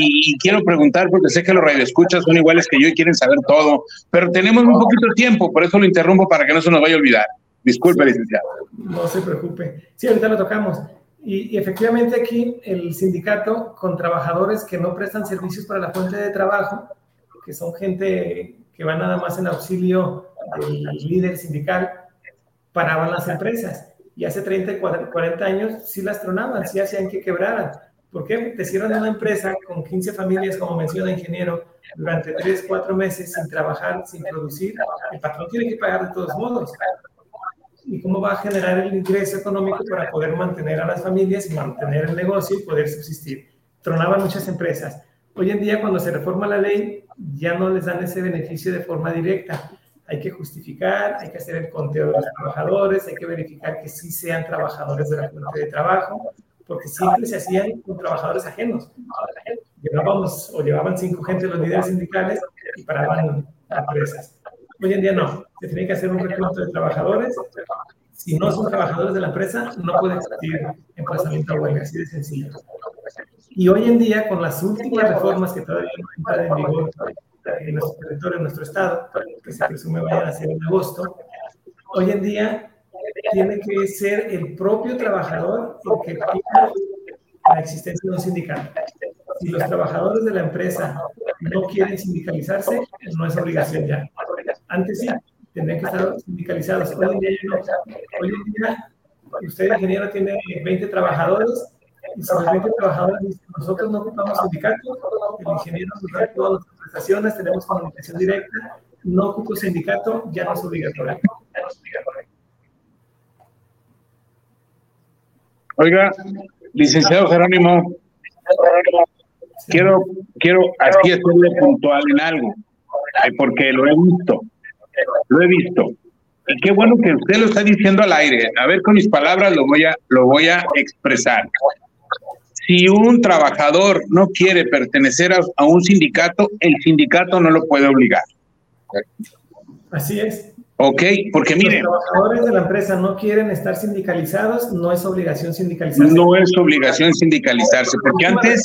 y, quiero preguntar, porque sé que los radioescuchas son iguales que yo y quieren saber todo, pero tenemos un poquito tiempo, por eso lo interrumpo para que no se nos vaya a olvidar. Disculpe, licenciado. No se preocupe. Sí, ahorita lo tocamos. Y, y, efectivamente aquí el sindicato con trabajadores que no prestan servicios para la fuente de trabajo, que son gente que va nada más en auxilio del líder sindical, paraban las empresas. Y hace 30 y 40 años sí las tronaban, sí hacían que quebraran. ¿Por qué? Te cierran una empresa con 15 familias, como menciona el ingeniero, durante 3, 4 meses sin trabajar, sin producir. El patrón tiene que pagar de todos modos. ¿Y cómo va a generar el ingreso económico para poder mantener a las familias mantener el negocio y poder subsistir? Tronaban muchas empresas. Hoy en día, cuando se reforma la ley, ya no les dan ese beneficio de forma directa hay que justificar, hay que hacer el conteo de los trabajadores, hay que verificar que sí sean trabajadores de la fuente de trabajo, porque siempre se hacían con trabajadores ajenos. Llevábamos o llevaban cinco gente los líderes sindicales y paraban empresas. Hoy en día no, se tiene que hacer un recuento de trabajadores. Si no son trabajadores de la empresa, no puede existir emplazamiento a huelga, así de sencillo. Y hoy en día, con las últimas reformas que todavía no están en vigor en nuestro territorio, en nuestro estado, que se presume vayan a ser en agosto, hoy en día tiene que ser el propio trabajador el que pida la existencia de un sindicato. Si los trabajadores de la empresa no quieren sindicalizarse, no es obligación ya. Antes sí, tendrían que estar sindicalizados. Hoy en día no. Usted, ingeniero, tiene 20 trabajadores y si los 20 trabajadores dicen, nosotros no ocupamos sindicatos, el ingeniero nos da todas las prestaciones, tenemos comunicación directa, no ocupo sindicato, ya no es obligatorio. Oiga, licenciado Jerónimo, quiero, quiero así hacerle puntual en algo, porque lo he visto, lo he visto. Y qué bueno que usted lo está diciendo al aire. A ver, con mis palabras lo voy a, lo voy a expresar. Si un trabajador no quiere pertenecer a, un sindicato, el sindicato no lo puede obligar. Así es. Ok, porque miren. Los trabajadores de la empresa no quieren estar sindicalizados, no es obligación sindicalizarse. No es obligación sindicalizarse, porque antes,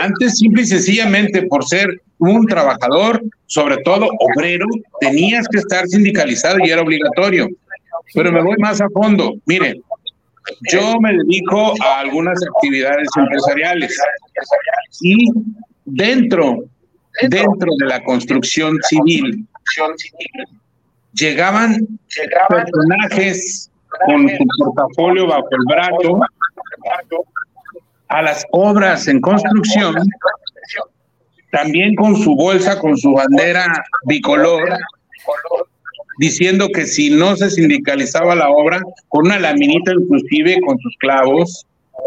antes simple y sencillamente por ser un trabajador, sobre todo obrero, tenías que estar sindicalizado y era obligatorio. Pero me voy más a fondo. Miren, yo me dedico a algunas actividades empresariales y dentro, dentro de la construcción civil llegaban personajes con su portafolio bajo el brazo a las obras en construcción, también con su bolsa, con su bandera bicolor, diciendo que si no se sindicalizaba la obra, con una laminita inclusive, con sus clavos,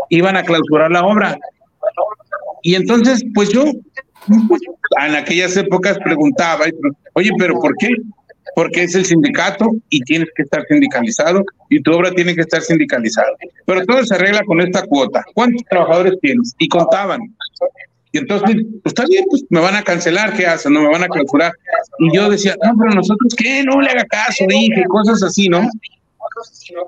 iban a clausurar la obra. Y entonces, pues yo en aquellas épocas preguntaba, oye, pero ¿por qué? Porque es el sindicato y tienes que estar sindicalizado y tu obra tiene que estar sindicalizada. Pero todo se arregla con esta cuota. ¿Cuántos trabajadores tienes? Y contaban. Y entonces, pues está bien, pues me van a cancelar, ¿qué hacen? No me van a clausurar. Y yo decía, no, pero nosotros, ¿qué? No le haga caso, dije, cosas así, ¿no?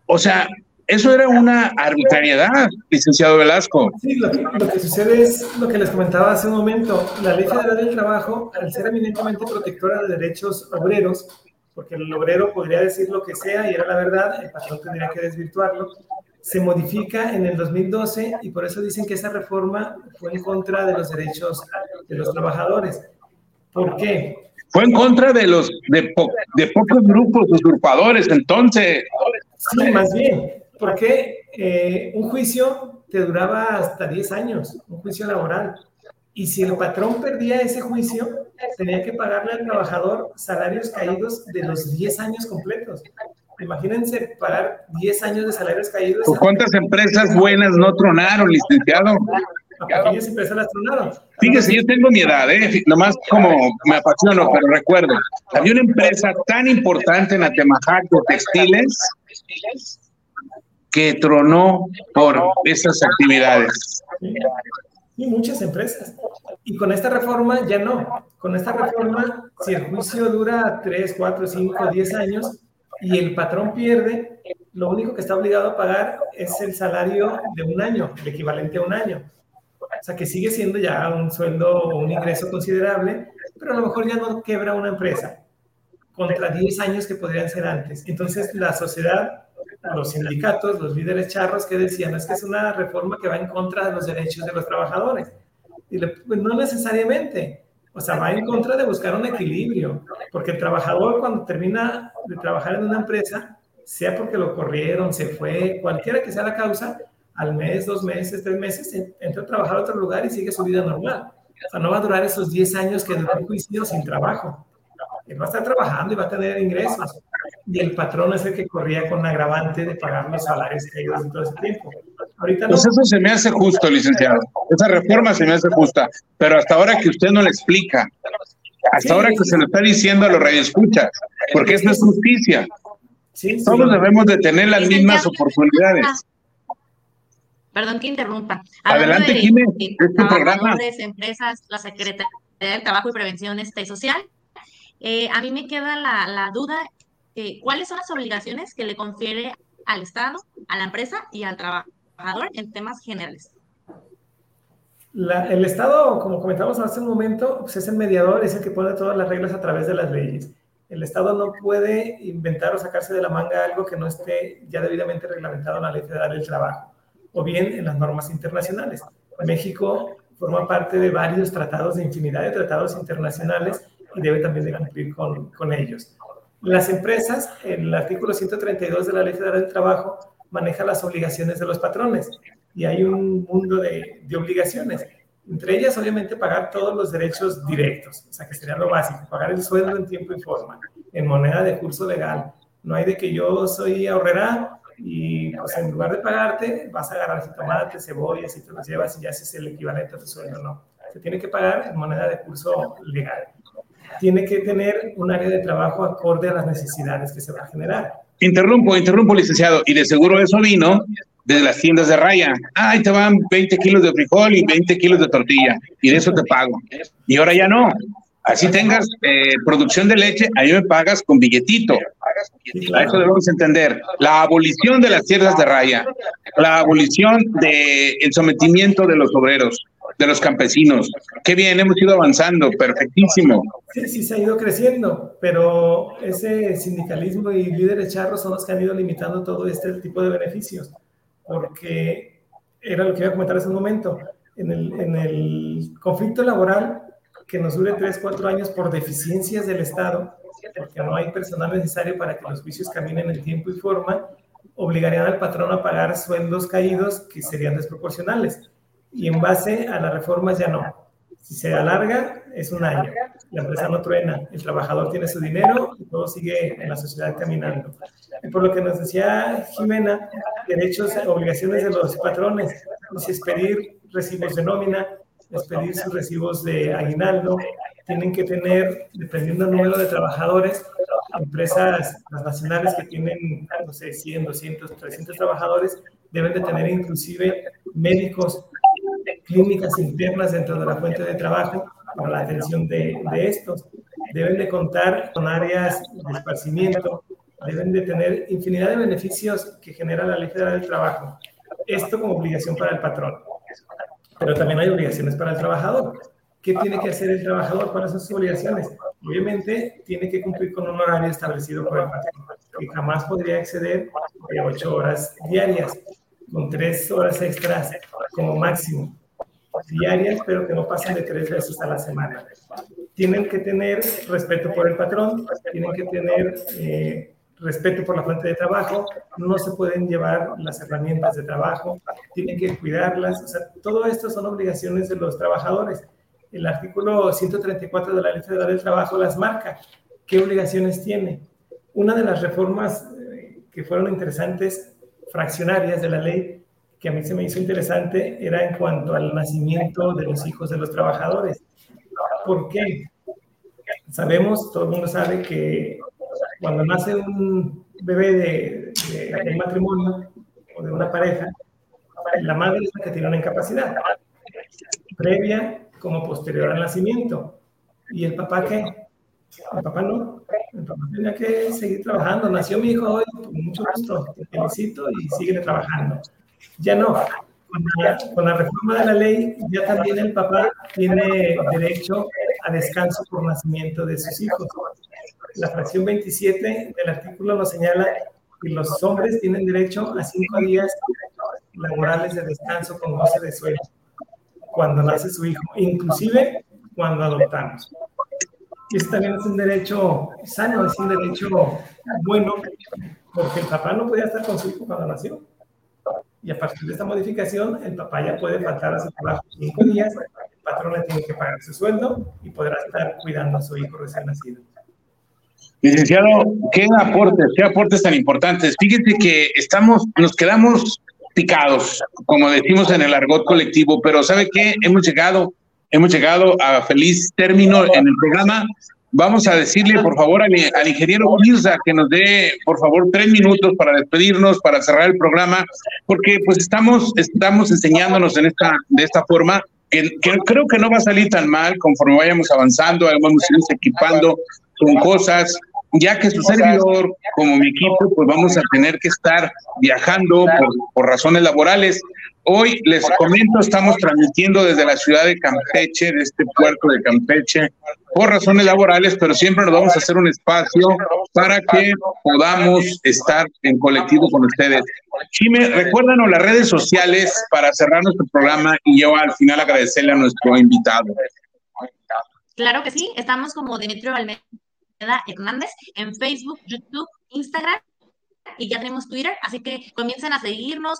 O sea, eso era una arbitrariedad, licenciado Velasco. Sí, lo que, sucede es lo que les comentaba hace un momento. La Ley Federal del Trabajo, al ser eminentemente protectora de derechos obreros, porque el obrero podría decir lo que sea y era la verdad, el patrón tendría que desvirtuarlo, se modifica en el 2012 y por eso dicen que esa reforma fue en contra de los derechos de los trabajadores. ¿Por qué? Fue en contra de los de, de pocos grupos usurpadores, entonces. Sí, más bien, porque eh, un juicio te duraba hasta 10 años, un juicio laboral. Y si el patrón perdía ese juicio, tenía que pagarle al trabajador salarios caídos de los 10 años completos. Imagínense pagar 10 años de salarios caídos. ¿Cuántas empresas buenas no tronaron, licenciado? ¿Cuántas empresas las tronaron? Fíjese, yo tengo mi edad, ¿eh? nomás como me apasiono, pero recuerdo, había una empresa tan importante en Atemajac de textiles que tronó por esas actividades. Sí, muchas empresas. Y con esta reforma ya no. Con esta reforma, si el juicio dura 3, 4, 5, 10 años, y el patrón pierde, lo único que está obligado a pagar es el salario de un año, el equivalente a un año. O sea, que sigue siendo ya un sueldo o un ingreso considerable, pero a lo mejor ya no quebra una empresa contra 10 años que podrían ser antes. Entonces, la sociedad, los sindicatos, los líderes charros que decían, es que es una reforma que va en contra de los derechos de los trabajadores. Y pues no necesariamente. O sea, va en contra de buscar un equilibrio, porque el trabajador cuando termina de trabajar en una empresa, sea porque lo corrieron, se fue, cualquiera que sea la causa, al mes, dos meses, tres meses, entra a trabajar a otro lugar y sigue su vida normal. O sea, no va a durar esos 10 años que duró el juicio sin trabajo. Él va a estar trabajando y va a tener ingresos. Y el patrón es el que corría con agravante de pagar los salarios que en todo ese tiempo. Ahorita pues eso se me hace justo, licenciado. Esa reforma se me hace justa. Pero hasta ahora que usted no le explica, hasta ahora que se lo está diciendo a los radioescuchas, porque esto es justicia. Todos debemos de tener las mismas oportunidades. Perdón que interrumpa. Adelante, Jiménez. Es tu programa. empresas, la Secretaría del Trabajo y Prevención este, Social. Eh, a mí me queda la, la duda, eh, ¿cuáles son las obligaciones que le confiere al Estado, a la empresa y al trabajador en temas generales? el Estado, como comentamos hace un momento, pues es el mediador, es el que pone todas las reglas a través de las leyes. El Estado no puede inventar o sacarse de la manga algo que no esté ya debidamente reglamentado en la Ley Federal del Trabajo o bien en las normas internacionales. México forma parte de varios tratados, de infinidad de tratados internacionales y debe también de cumplir con, con ellos. Las empresas, el artículo 132 de la Ley Federal del Trabajo maneja las obligaciones de los patrones y hay un mundo de, de, obligaciones. Entre ellas, obviamente, pagar todos los derechos directos, o sea, que sería lo básico, pagar el sueldo en tiempo y forma, en moneda de curso legal. No hay de que yo soy ahorrera y pues, en lugar de pagarte, vas a agarrar tomates, cebollas y te los llevas y ya ese es el equivalente a tu sueldo. No, se tiene que pagar en moneda de curso legal. Tiene que tener un área de trabajo acorde a las necesidades que se va a generar. Interrumpo, interrumpo, licenciado. Y de seguro eso vino desde las tiendas de raya. Ay, te van 20 kilos de frijol y 20 kilos de tortilla. Y de eso te pago. Y ahora ya no. Así tengas eh, producción de leche, ahí me pagas con billetito. A eso debemos entender. La abolición de las tierras de raya, la abolición del el sometimiento de los obreros, de los campesinos. Qué bien, hemos ido avanzando, perfectísimo. Sí, sí, se ha ido creciendo, pero ese sindicalismo y líderes charros son los que han ido limitando todo este tipo de beneficios, porque era lo que iba a comentar hace un momento. En el, en el conflicto laboral que nos dure 3, 4 años por deficiencias del Estado, porque no hay personal necesario para que los juicios caminen en tiempo y forma, obligarían al patrón a pagar sueldos caídos que serían desproporcionales. Y en base a las reformas ya no. Si se alarga, es un año. La empresa no truena, el trabajador tiene su dinero y todo sigue en la sociedad caminando. Y por lo que nos decía Jimena, derechos, obligaciones de los patrones, es pedir recibos de nómina, pedir sus recibos de aguinaldo, tienen que tener, dependiendo del número de trabajadores, empresas nacionales que tienen, no sé, 100, 200, 300 trabajadores, deben de tener inclusive médicos, clínicas internas dentro de la fuente de trabajo para la atención de, de estos. Deben de contar con áreas de esparcimiento, deben de tener infinidad de beneficios que genera la Ley Federal del Trabajo. Esto como obligación para el patrón pero también hay obligaciones para el trabajador. ¿Qué tiene que hacer el trabajador? ¿Cuáles son sus obligaciones? Obviamente tiene que cumplir con un horario establecido por el patrón, que jamás podría exceder de ocho horas diarias, con tres horas extras como máximo diarias, pero que no pasen de tres veces a la semana. Tienen que tener respeto por el patrón, tienen que tener eh, respeto por la fuente de trabajo, no se pueden llevar las herramientas de trabajo, tienen que cuidarlas, o sea, todo esto son obligaciones de los trabajadores. El artículo 134 de la Ley Federal del Trabajo las marca. ¿Qué obligaciones tiene? Una de las reformas eh, que fueron interesantes, fraccionarias de la ley, que a mí se me hizo interesante, era en cuanto al nacimiento de los hijos de los trabajadores. ¿Por qué? Sabemos, todo el mundo sabe que cuando nace un bebé de, un matrimonio o de una pareja, la madre es la que tiene una incapacidad previa como posterior al nacimiento. ¿Y el papá qué? El papá no, el papá tenía que seguir trabajando. Nació mi hijo hoy, con mucho gusto, te felicito y sigue trabajando. Ya no, con la, reforma de la ley, ya también el papá tiene derecho a descanso por nacimiento de sus hijos. La fracción 27 del artículo lo señala que los hombres tienen derecho a cinco días laborales de descanso con goce de sueldo cuando nace su hijo, inclusive cuando adoptamos. Este también es un derecho sano, es un derecho bueno, porque el papá no podía estar con su hijo cuando nació. Y a partir de esta modificación, el papá ya puede faltar a su trabajo cinco días, el patrón le tiene que pagar su sueldo y podrá estar cuidando a su hijo recién nacido. Licenciado, qué aportes, qué aportes tan importantes. Fíjate que estamos, nos quedamos picados, como decimos en el argot colectivo, pero ¿sabe qué? Hemos llegado, hemos llegado a feliz término en el programa. Vamos a decirle, por favor, al, ingeniero Mirza que nos dé, por favor, tres minutos para despedirnos, para cerrar el programa, porque pues estamos, estamos enseñándonos en esta, de esta forma, que, que creo que no va a salir tan mal conforme vayamos avanzando, vamos a ir equipando con cosas, ya que su servidor, como mi equipo, pues vamos a tener que estar viajando por, razones laborales. Hoy les comento, estamos transmitiendo desde la ciudad de Campeche, de este puerto de Campeche, por razones laborales, pero siempre nos vamos a hacer un espacio para que podamos estar en colectivo con ustedes. Chime, recuérdanos las redes sociales para cerrar nuestro programa y yo al final agradecerle a nuestro invitado. Claro que sí, estamos como Demetrio Almeida Hernández en Facebook, YouTube, Instagram y ya tenemos Twitter, así que comiencen a seguirnos,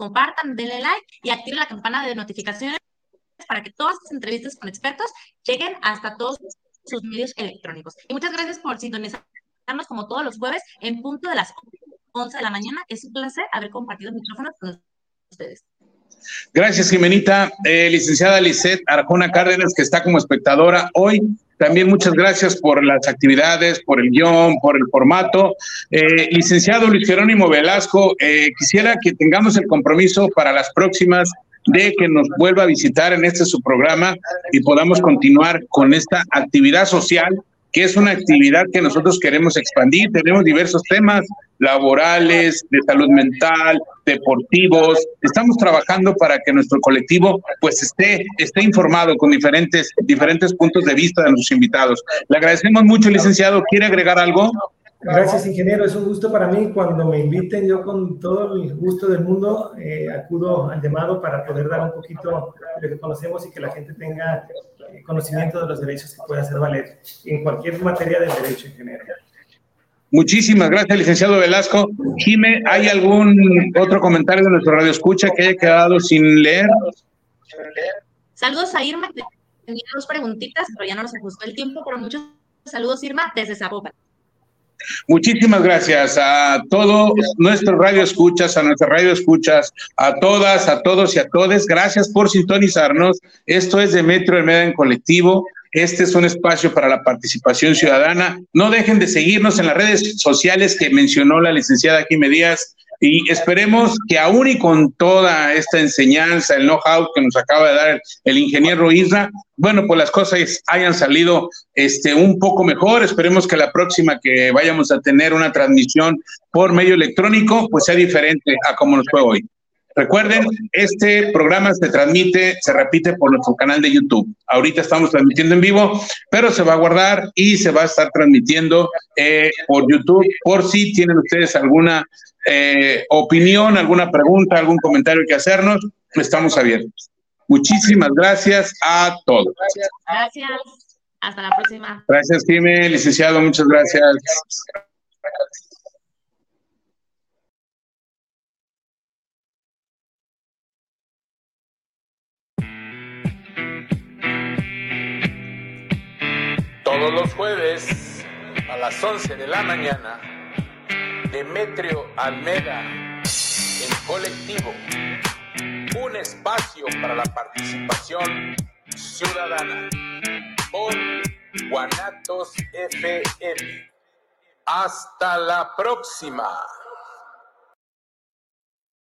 compartan, denle like y activen la campana de notificaciones para que todas las entrevistas con expertos lleguen hasta todos sus medios electrónicos. Y muchas gracias por sintonizarnos como todos los jueves en punto de las 11 de la mañana. Es un placer haber compartido micrófonos con ustedes. Gracias, Jimenita. Eh, licenciada Lisette Arjona Cárdenas, que está como espectadora hoy también muchas gracias por las actividades, por el guion, por el formato. Eh, licenciado Luis Jerónimo Velasco, eh, quisiera que tengamos el compromiso para las próximas de que nos vuelva a visitar en este su programa y podamos continuar con esta actividad social que es una actividad que nosotros queremos expandir. Tenemos diversos temas laborales, de salud mental, deportivos. Estamos trabajando para que nuestro colectivo pues esté, esté informado con diferentes, diferentes puntos de vista de nuestros invitados. Le agradecemos mucho, licenciado. ¿Quiere agregar algo? Gracias, ingeniero. Es un gusto para mí. Cuando me inviten, yo con todo el gusto del mundo eh, acudo al llamado para poder dar un poquito de lo que conocemos y que la gente tenga conocimiento de los derechos que puede hacer valer en cualquier materia del derecho en general. Muchísimas gracias, licenciado Velasco. Jime, ¿hay algún otro comentario de nuestro radio escucha que haya quedado sin leer? Saludos a Irma, tenía dos preguntitas, pero ya no nos ajustó el tiempo, pero muchos saludos, Irma, desde Zapopan. Muchísimas gracias a todos nuestros radio escuchas, a nuestras radio escuchas, a todas, a todos y a todes. Gracias por sintonizarnos. Esto es Demetrio Hermeda en colectivo. Este es un espacio para la participación ciudadana. No dejen de seguirnos en las redes sociales que mencionó la licenciada Jiménez Díaz y esperemos que aún y con toda esta enseñanza, el know-how que nos acaba de dar el, ingeniero Isra, bueno, pues las cosas hayan salido este, un poco mejor. Esperemos que la próxima que vayamos a tener una transmisión por medio electrónico, pues sea diferente a como nos fue hoy. Recuerden, este programa se transmite, se repite por nuestro canal de YouTube. Ahorita estamos transmitiendo en vivo, pero se va a guardar y se va a estar transmitiendo eh, por YouTube por si tienen ustedes alguna eh, opinión, alguna pregunta, algún comentario que hacernos, estamos abiertos. Muchísimas gracias a todos. Gracias. Hasta la próxima. Gracias, Jiménez, licenciado, muchas gracias. Todos los jueves a las 11 de la mañana Demetrio Almeda, en colectivo, un espacio para la participación ciudadana por Guanatos FM. Hasta la próxima.